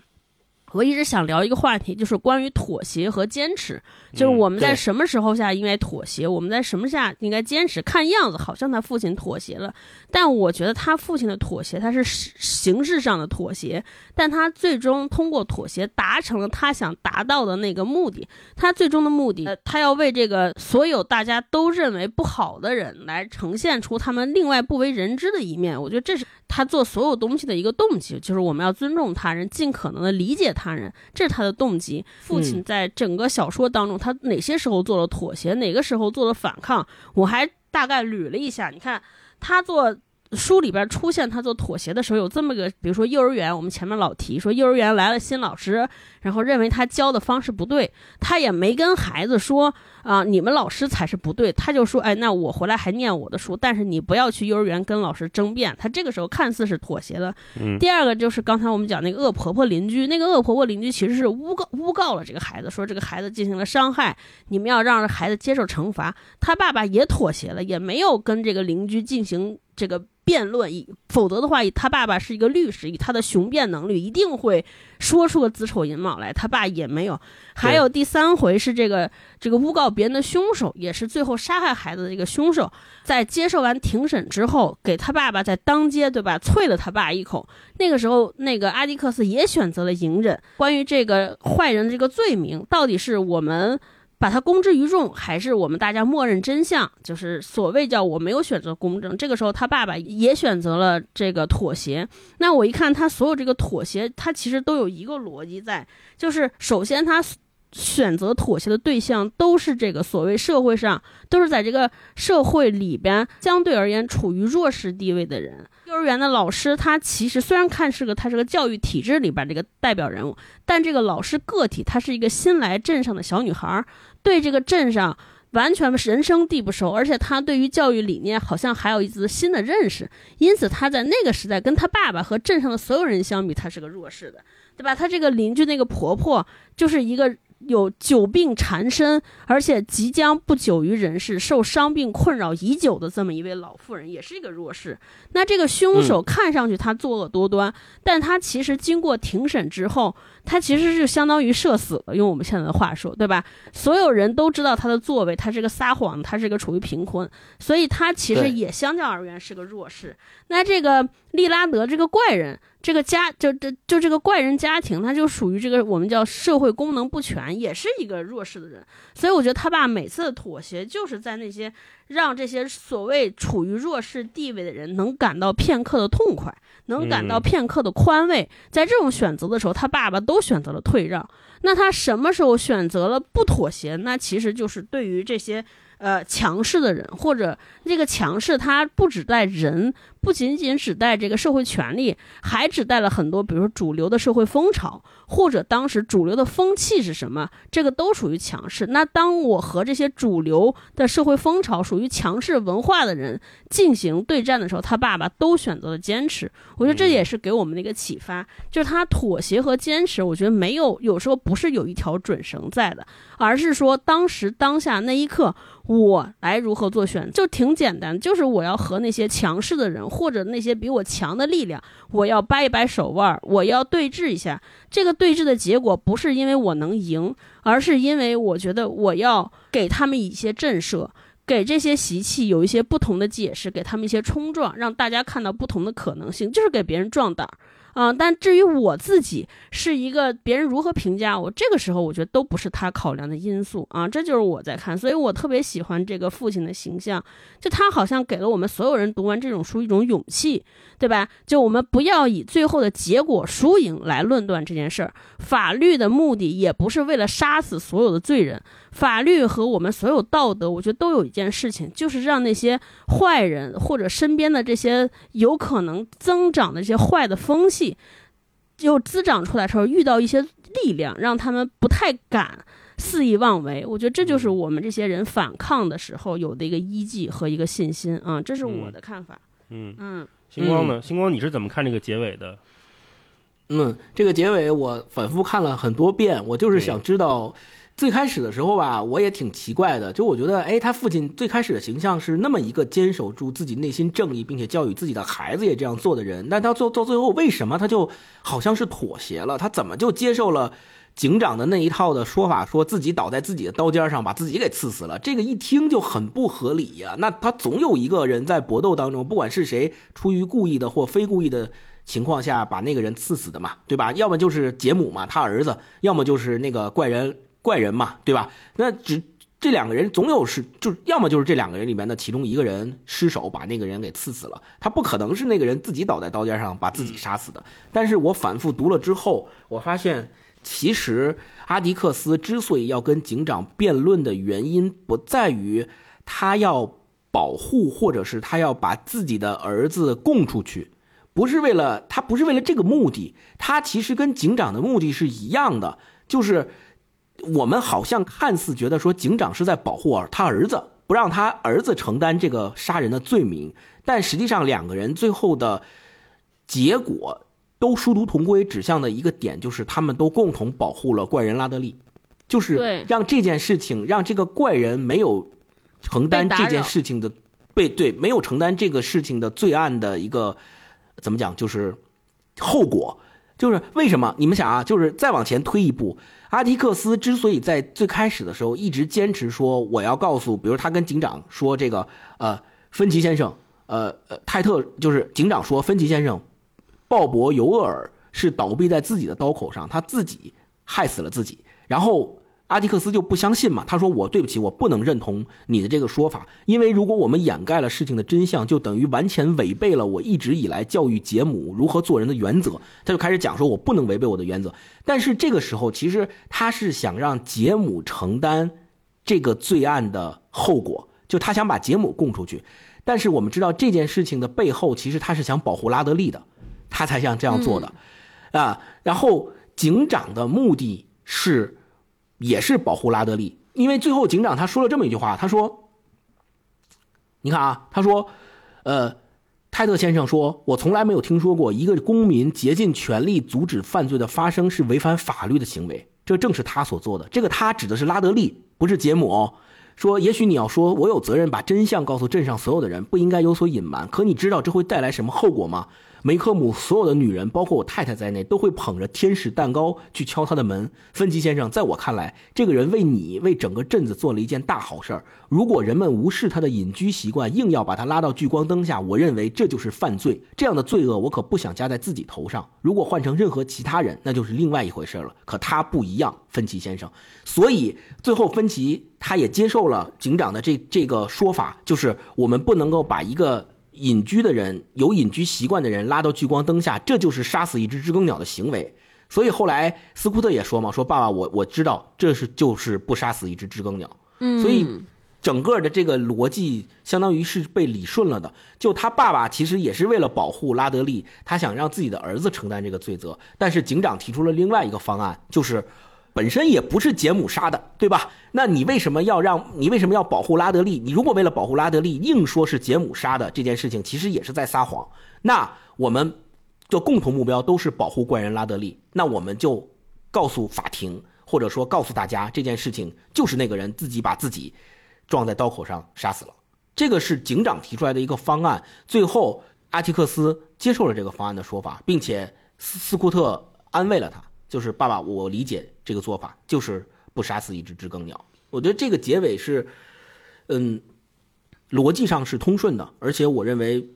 我一直想聊一个话题，就是关于妥协和坚持。就是我们在什么时候下应该妥协，我们在什么下应该坚持。看样子好像他父亲妥协了，但我觉得他父亲的妥协，他是形式上的妥协，但他最终通过妥协达成了他想达到的那个目的。他最终的目的，他要为这个所有大家都认为不好的人来呈现出他们另外不为人知的一面。我觉得这是他做所有东西的一个动机，就是我们要尊重他人，尽可能的理解。他人，这是他的动机。父亲在整个小说当中，他哪些时候做了妥协，哪个时候做了反抗，我还大概捋了一下。你看，他做。书里边出现他做妥协的时候，有这么个，比如说幼儿园，我们前面老提说幼儿园来了新老师，然后认为他教的方式不对，他也没跟孩子说啊，你们老师才是不对，他就说，哎，那我回来还念我的书，但是你不要去幼儿园跟老师争辩。他这个时候看似是妥协了。第二个就是刚才我们讲那个恶婆婆邻居，那个恶婆婆邻居其实是诬告诬告了这个孩子，说这个孩子进行了伤害，你们要让孩子接受惩罚。他爸爸也妥协了，也没有跟这个邻居进行这个。辩论，以否则的话，以他爸爸是一个律师，以他的雄辩能力，一定会说出个子丑寅卯来。他爸也没有。还有第三回是这个这个诬告别人的凶手，也是最后杀害孩子的这个凶手，在接受完庭审之后，给他爸爸在当街对吧，啐了他爸一口。那个时候，那个阿迪克斯也选择了隐忍。关于这个坏人的这个罪名，到底是我们？把他公之于众，还是我们大家默认真相？就是所谓叫我没有选择公正。这个时候，他爸爸也选择了这个妥协。那我一看他所有这个妥协，他其实都有一个逻辑在，就是首先他选择妥协的对象都是这个所谓社会上都是在这个社会里边相对而言处于弱势地位的人。幼儿园的老师，他其实虽然看是个他是个教育体制里边这个代表人物，但这个老师个体，她是一个新来镇上的小女孩。对这个镇上完全人生地不熟，而且他对于教育理念好像还有一丝新的认识，因此他在那个时代跟他爸爸和镇上的所有人相比，他是个弱势的，对吧？他这个邻居那个婆婆就是一个。有久病缠身，而且即将不久于人世，受伤病困扰已久的这么一位老妇人，也是一个弱势。那这个凶手看上去他作恶多端，但他其实经过庭审之后，他其实是相当于社死了，用我们现在的话说，对吧？所有人都知道他的作为，他是个撒谎，他是个处于贫困，所以他其实也相较而言是个弱势。那这个利拉德这个怪人。这个家就这就这个怪人家庭，他就属于这个我们叫社会功能不全，也是一个弱势的人。所以我觉得他爸每次的妥协，就是在那些让这些所谓处于弱势地位的人能感到片刻的痛快，能感到片刻的宽慰。在这种选择的时候，他爸爸都选择了退让。那他什么时候选择了不妥协？那其实就是对于这些。呃，强势的人或者这个强势，他不只带人，不仅仅指代这个社会权利，还指代了很多，比如说主流的社会风潮，或者当时主流的风气是什么，这个都属于强势。那当我和这些主流的社会风潮属于强势文化的人进行对战的时候，他爸爸都选择了坚持。我觉得这也是给我们的一个启发，就是他妥协和坚持，我觉得没有有时候不是有一条准绳在的，而是说当时当下那一刻。我来如何做选，就挺简单，就是我要和那些强势的人，或者那些比我强的力量，我要掰一掰手腕，我要对峙一下。这个对峙的结果不是因为我能赢，而是因为我觉得我要给他们一些震慑，给这些习气有一些不同的解释，给他们一些冲撞，让大家看到不同的可能性，就是给别人壮胆。嗯，但至于我自己是一个别人如何评价我，这个时候我觉得都不是他考量的因素啊，这就是我在看，所以我特别喜欢这个父亲的形象，就他好像给了我们所有人读完这种书一种勇气，对吧？就我们不要以最后的结果输赢来论断这件事儿，法律的目的也不是为了杀死所有的罪人，法律和我们所有道德，我觉得都有一件事情，就是让那些坏人或者身边的这些有可能增长的这些坏的风气。就滋长出来时候，遇到一些力量，让他们不太敢肆意妄为。我觉得这就是我们这些人反抗的时候有的一个依据和一个信心啊，这是我的看法。嗯嗯，星光呢？星光，你是怎么看这个结尾的？嗯，这个结尾我反复看了很多遍，我就是想知道。最开始的时候吧，我也挺奇怪的，就我觉得，哎，他父亲最开始的形象是那么一个坚守住自己内心正义，并且教育自己的孩子也这样做的人，但他做到最后，为什么他就好像是妥协了？他怎么就接受了警长的那一套的说法，说自己倒在自己的刀尖上，把自己给刺死了？这个一听就很不合理呀。那他总有一个人在搏斗当中，不管是谁出于故意的或非故意的情况下把那个人刺死的嘛，对吧？要么就是杰姆嘛，他儿子；要么就是那个怪人。怪人嘛，对吧？那只这两个人总有是，就要么就是这两个人里面的其中一个人失手把那个人给刺死了，他不可能是那个人自己倒在刀尖上把自己杀死的。但是我反复读了之后，我发现其实阿迪克斯之所以要跟警长辩论的原因，不在于他要保护，或者是他要把自己的儿子供出去，不是为了他不是为了这个目的，他其实跟警长的目的是一样的，就是。我们好像看似觉得说警长是在保护他儿子，不让他儿子承担这个杀人的罪名，但实际上两个人最后的结果都殊途同归，指向的一个点就是他们都共同保护了怪人拉德利，就是让这件事情让这个怪人没有承担这件事情的被对没有承担这个事情的罪案的一个怎么讲就是后果，就是为什么你们想啊，就是再往前推一步。阿迪克斯之所以在最开始的时候一直坚持说我要告诉，比如他跟警长说这个，呃，芬奇先生，呃呃，泰特就是警长说芬奇先生，鲍勃尤厄尔是倒闭在自己的刀口上，他自己害死了自己，然后。阿迪克斯就不相信嘛？他说：“我对不起，我不能认同你的这个说法，因为如果我们掩盖了事情的真相，就等于完全违背了我一直以来教育杰姆如何做人的原则。”他就开始讲说：“我不能违背我的原则。”但是这个时候，其实他是想让杰姆承担这个罪案的后果，就他想把杰姆供出去。但是我们知道这件事情的背后，其实他是想保护拉德利的，他才想这样做的啊。然后警长的目的是。也是保护拉德利，因为最后警长他说了这么一句话，他说：“你看啊，他说，呃，泰特先生说，我从来没有听说过一个公民竭尽全力阻止犯罪的发生是违反法律的行为，这正是他所做的。这个他指的是拉德利，不是杰姆。哦。说，也许你要说，我有责任把真相告诉镇上所有的人，不应该有所隐瞒。可你知道这会带来什么后果吗？”梅克姆所有的女人，包括我太太在内，都会捧着天使蛋糕去敲他的门。芬奇先生，在我看来，这个人为你、为整个镇子做了一件大好事。如果人们无视他的隐居习惯，硬要把他拉到聚光灯下，我认为这就是犯罪。这样的罪恶，我可不想加在自己头上。如果换成任何其他人，那就是另外一回事了。可他不一样，芬奇先生。所以最后，芬奇他也接受了警长的这这个说法，就是我们不能够把一个。隐居的人，有隐居习惯的人拉到聚光灯下，这就是杀死一只知更鸟的行为。所以后来斯库特也说嘛，说爸爸，我我知道这是就是不杀死一只知更鸟。嗯，所以整个的这个逻辑相当于是被理顺了的。就他爸爸其实也是为了保护拉德利，他想让自己的儿子承担这个罪责。但是警长提出了另外一个方案，就是。本身也不是杰姆杀的，对吧？那你为什么要让你为什么要保护拉德利？你如果为了保护拉德利，硬说是杰姆杀的这件事情，其实也是在撒谎。那我们的共同目标都是保护怪人拉德利，那我们就告诉法庭，或者说告诉大家，这件事情就是那个人自己把自己撞在刀口上杀死了。这个是警长提出来的一个方案。最后，阿提克斯接受了这个方案的说法，并且斯斯库特安慰了他。就是爸爸，我理解这个做法，就是不杀死一只知更鸟。我觉得这个结尾是，嗯，逻辑上是通顺的，而且我认为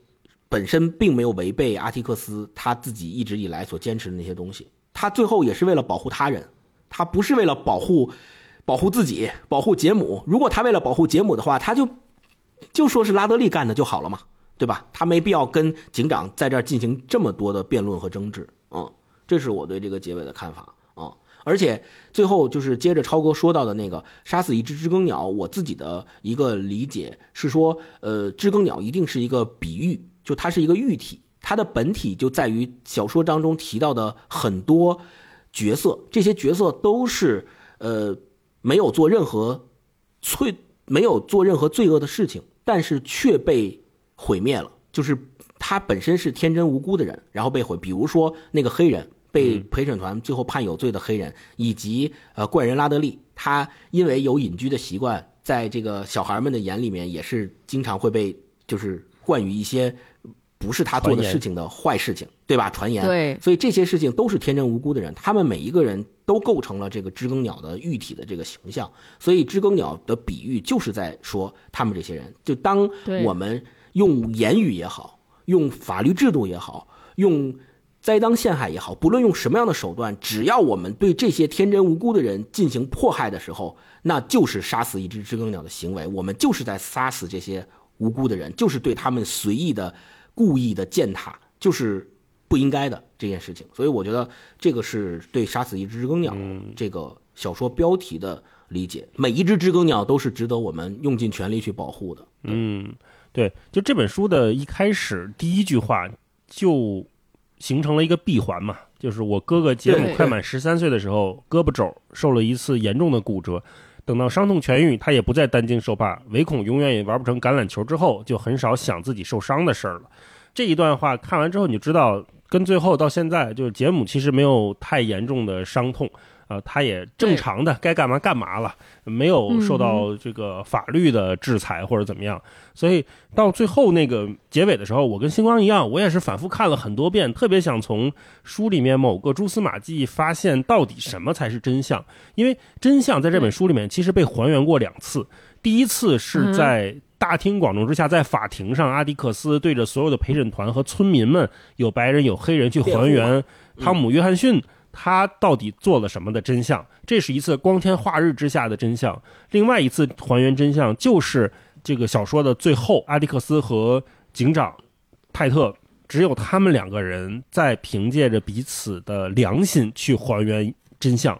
本身并没有违背阿提克斯他自己一直以来所坚持的那些东西，他最后也是为了保护他人，他不是为了保护保护自己、保护杰姆。如果他为了保护杰姆的话，他就就说是拉德利干的就好了嘛，对吧？他没必要跟警长在这儿进行这么多的辩论和争执。嗯，这是我对这个结尾的看法啊。而且最后就是接着超哥说到的那个杀死一只知更鸟，我自己的一个理解是说，呃，知更鸟一定是一个比喻，就它是一个喻体，它的本体就在于小说当中提到的很多角色，这些角色都是呃没有做任何罪，没有做任何罪恶的事情，但是却被毁灭了，就是他本身是天真无辜的人，然后被毁，比如说那个黑人。被陪审团最后判有罪的黑人，以及呃怪人拉德利，他因为有隐居的习惯，在这个小孩们的眼里面也是经常会被就是冠于一些不是他做的事情的坏事情，对吧？传言。对。所以这些事情都是天真无辜的人，他们每一个人都构成了这个知更鸟的喻体的这个形象。所以知更鸟的比喻就是在说他们这些人，就当我们用言语也好，用法律制度也好，用。栽赃陷害也好，不论用什么样的手段，只要我们对这些天真无辜的人进行迫害的时候，那就是杀死一只知更鸟的行为。我们就是在杀死这些无辜的人，就是对他们随意的、故意的践踏，就是不应该的这件事情。所以，我觉得这个是对杀死一只知更鸟这个小说标题的理解。每一只知更鸟都是值得我们用尽全力去保护的。嗯，对，就这本书的一开始第一句话就。形成了一个闭环嘛，就是我哥哥杰姆快满十三岁的时候，胳膊肘受了一次严重的骨折，等到伤痛痊愈，他也不再担惊受怕，唯恐永远也玩不成橄榄球之后，就很少想自己受伤的事儿了。这一段话看完之后，你就知道，跟最后到现在，就是杰姆其实没有太严重的伤痛。呃，他也正常的该干嘛干嘛了，没有受到这个法律的制裁或者怎么样，所以到最后那个结尾的时候，我跟星光一样，我也是反复看了很多遍，特别想从书里面某个蛛丝马迹发现到底什么才是真相，因为真相在这本书里面其实被还原过两次，第一次是在大庭广众之下，在法庭上，阿迪克斯对着所有的陪审团和村民们，有白人有黑人去还原汤姆约翰逊。他到底做了什么的真相？这是一次光天化日之下的真相。另外一次还原真相，就是这个小说的最后，阿迪克斯和警长泰特，只有他们两个人在凭借着彼此的良心去还原真相。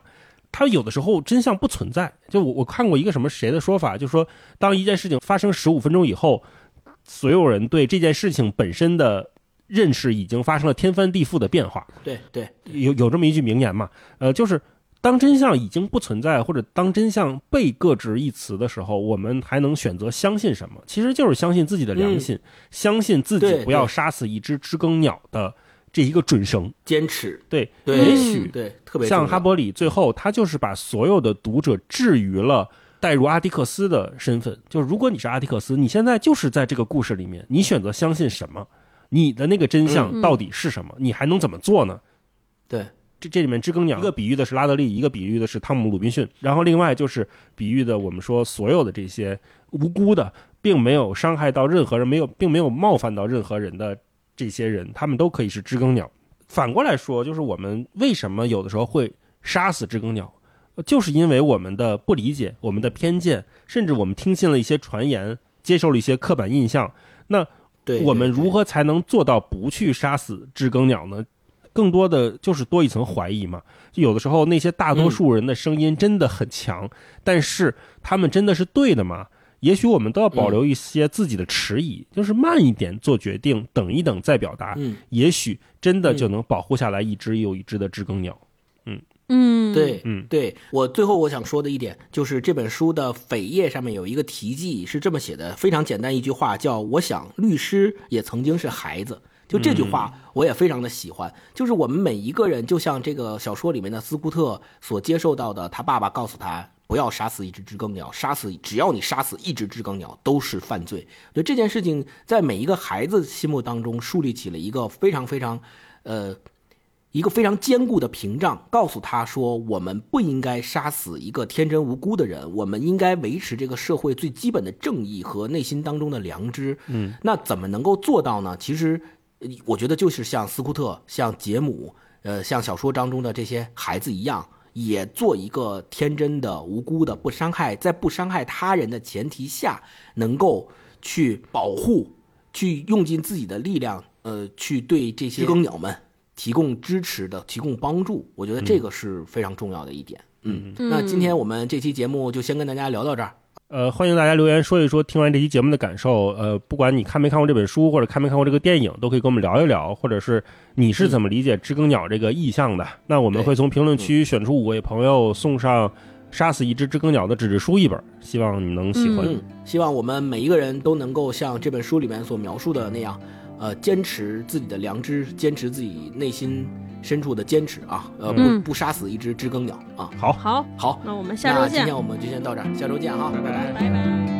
他有的时候真相不存在。就我我看过一个什么谁的说法，就说当一件事情发生十五分钟以后，所有人对这件事情本身的。认识已经发生了天翻地覆的变化。对对，有有这么一句名言嘛？呃，就是当真相已经不存在，或者当真相被搁置一词的时候，我们还能选择相信什么？其实就是相信自己的良心，相信自己不要杀死一只知更鸟的这一个准绳。坚持。对，也许对，特别像哈伯里最后，他就是把所有的读者置于了带入阿迪克斯的身份。就是如果你是阿迪克斯，你现在就是在这个故事里面，你选择相信什么？你的那个真相到底是什么？你还能怎么做呢？对，这这里面知更鸟一个比喻的是拉德利，一个比喻的是汤姆鲁滨逊，然后另外就是比喻的我们说所有的这些无辜的，并没有伤害到任何人，没有并没有冒犯到任何人的这些人，他们都可以是知更鸟。反过来说，就是我们为什么有的时候会杀死知更鸟，就是因为我们的不理解，我们的偏见，甚至我们听信了一些传言，接受了一些刻板印象。那我们如何才能做到不去杀死知更鸟呢？更多的就是多一层怀疑嘛。就有的时候那些大多数人的声音真的很强，但是他们真的是对的吗？也许我们都要保留一些自己的迟疑，就是慢一点做决定，等一等再表达。嗯，也许真的就能保护下来一只又一只的知更鸟。嗯，对，嗯，对我最后我想说的一点就是这本书的扉页上面有一个题记是这么写的，非常简单一句话，叫“我想律师也曾经是孩子”。就这句话我也非常的喜欢。就是我们每一个人，就像这个小说里面的斯库特所接受到的，他爸爸告诉他不要杀死一只知更鸟，杀死只要你杀死一只知更鸟都是犯罪。所以这件事情在每一个孩子心目当中树立起了一个非常非常，呃。一个非常坚固的屏障，告诉他说，我们不应该杀死一个天真无辜的人，我们应该维持这个社会最基本的正义和内心当中的良知。嗯，那怎么能够做到呢？其实，我觉得就是像斯库特、像杰姆，呃，像小说当中的这些孩子一样，也做一个天真的、无辜的、不伤害，在不伤害他人的前提下，能够去保护，去用尽自己的力量，呃，去对这些知更鸟们。提供支持的，提供帮助，我觉得这个是非常重要的一点。嗯，那今天我们这期节目就先跟大家聊到这儿。呃，欢迎大家留言说一说听完这期节目的感受。呃，不管你看没看过这本书，或者看没看过这个电影，都可以跟我们聊一聊。或者是你是怎么理解知更鸟这个意象的？那我们会从评论区选出五位朋友，送上杀死一只知更鸟的纸质书一本，希望你能喜欢。嗯希望我们每一个人都能够像这本书里面所描述的那样。呃，坚持自己的良知，坚持自己内心深处的坚持啊！呃，不不杀死一只知更鸟啊！好，好，好，那我们下周见。今天我们就先到这儿，下周见哈，拜拜，拜拜。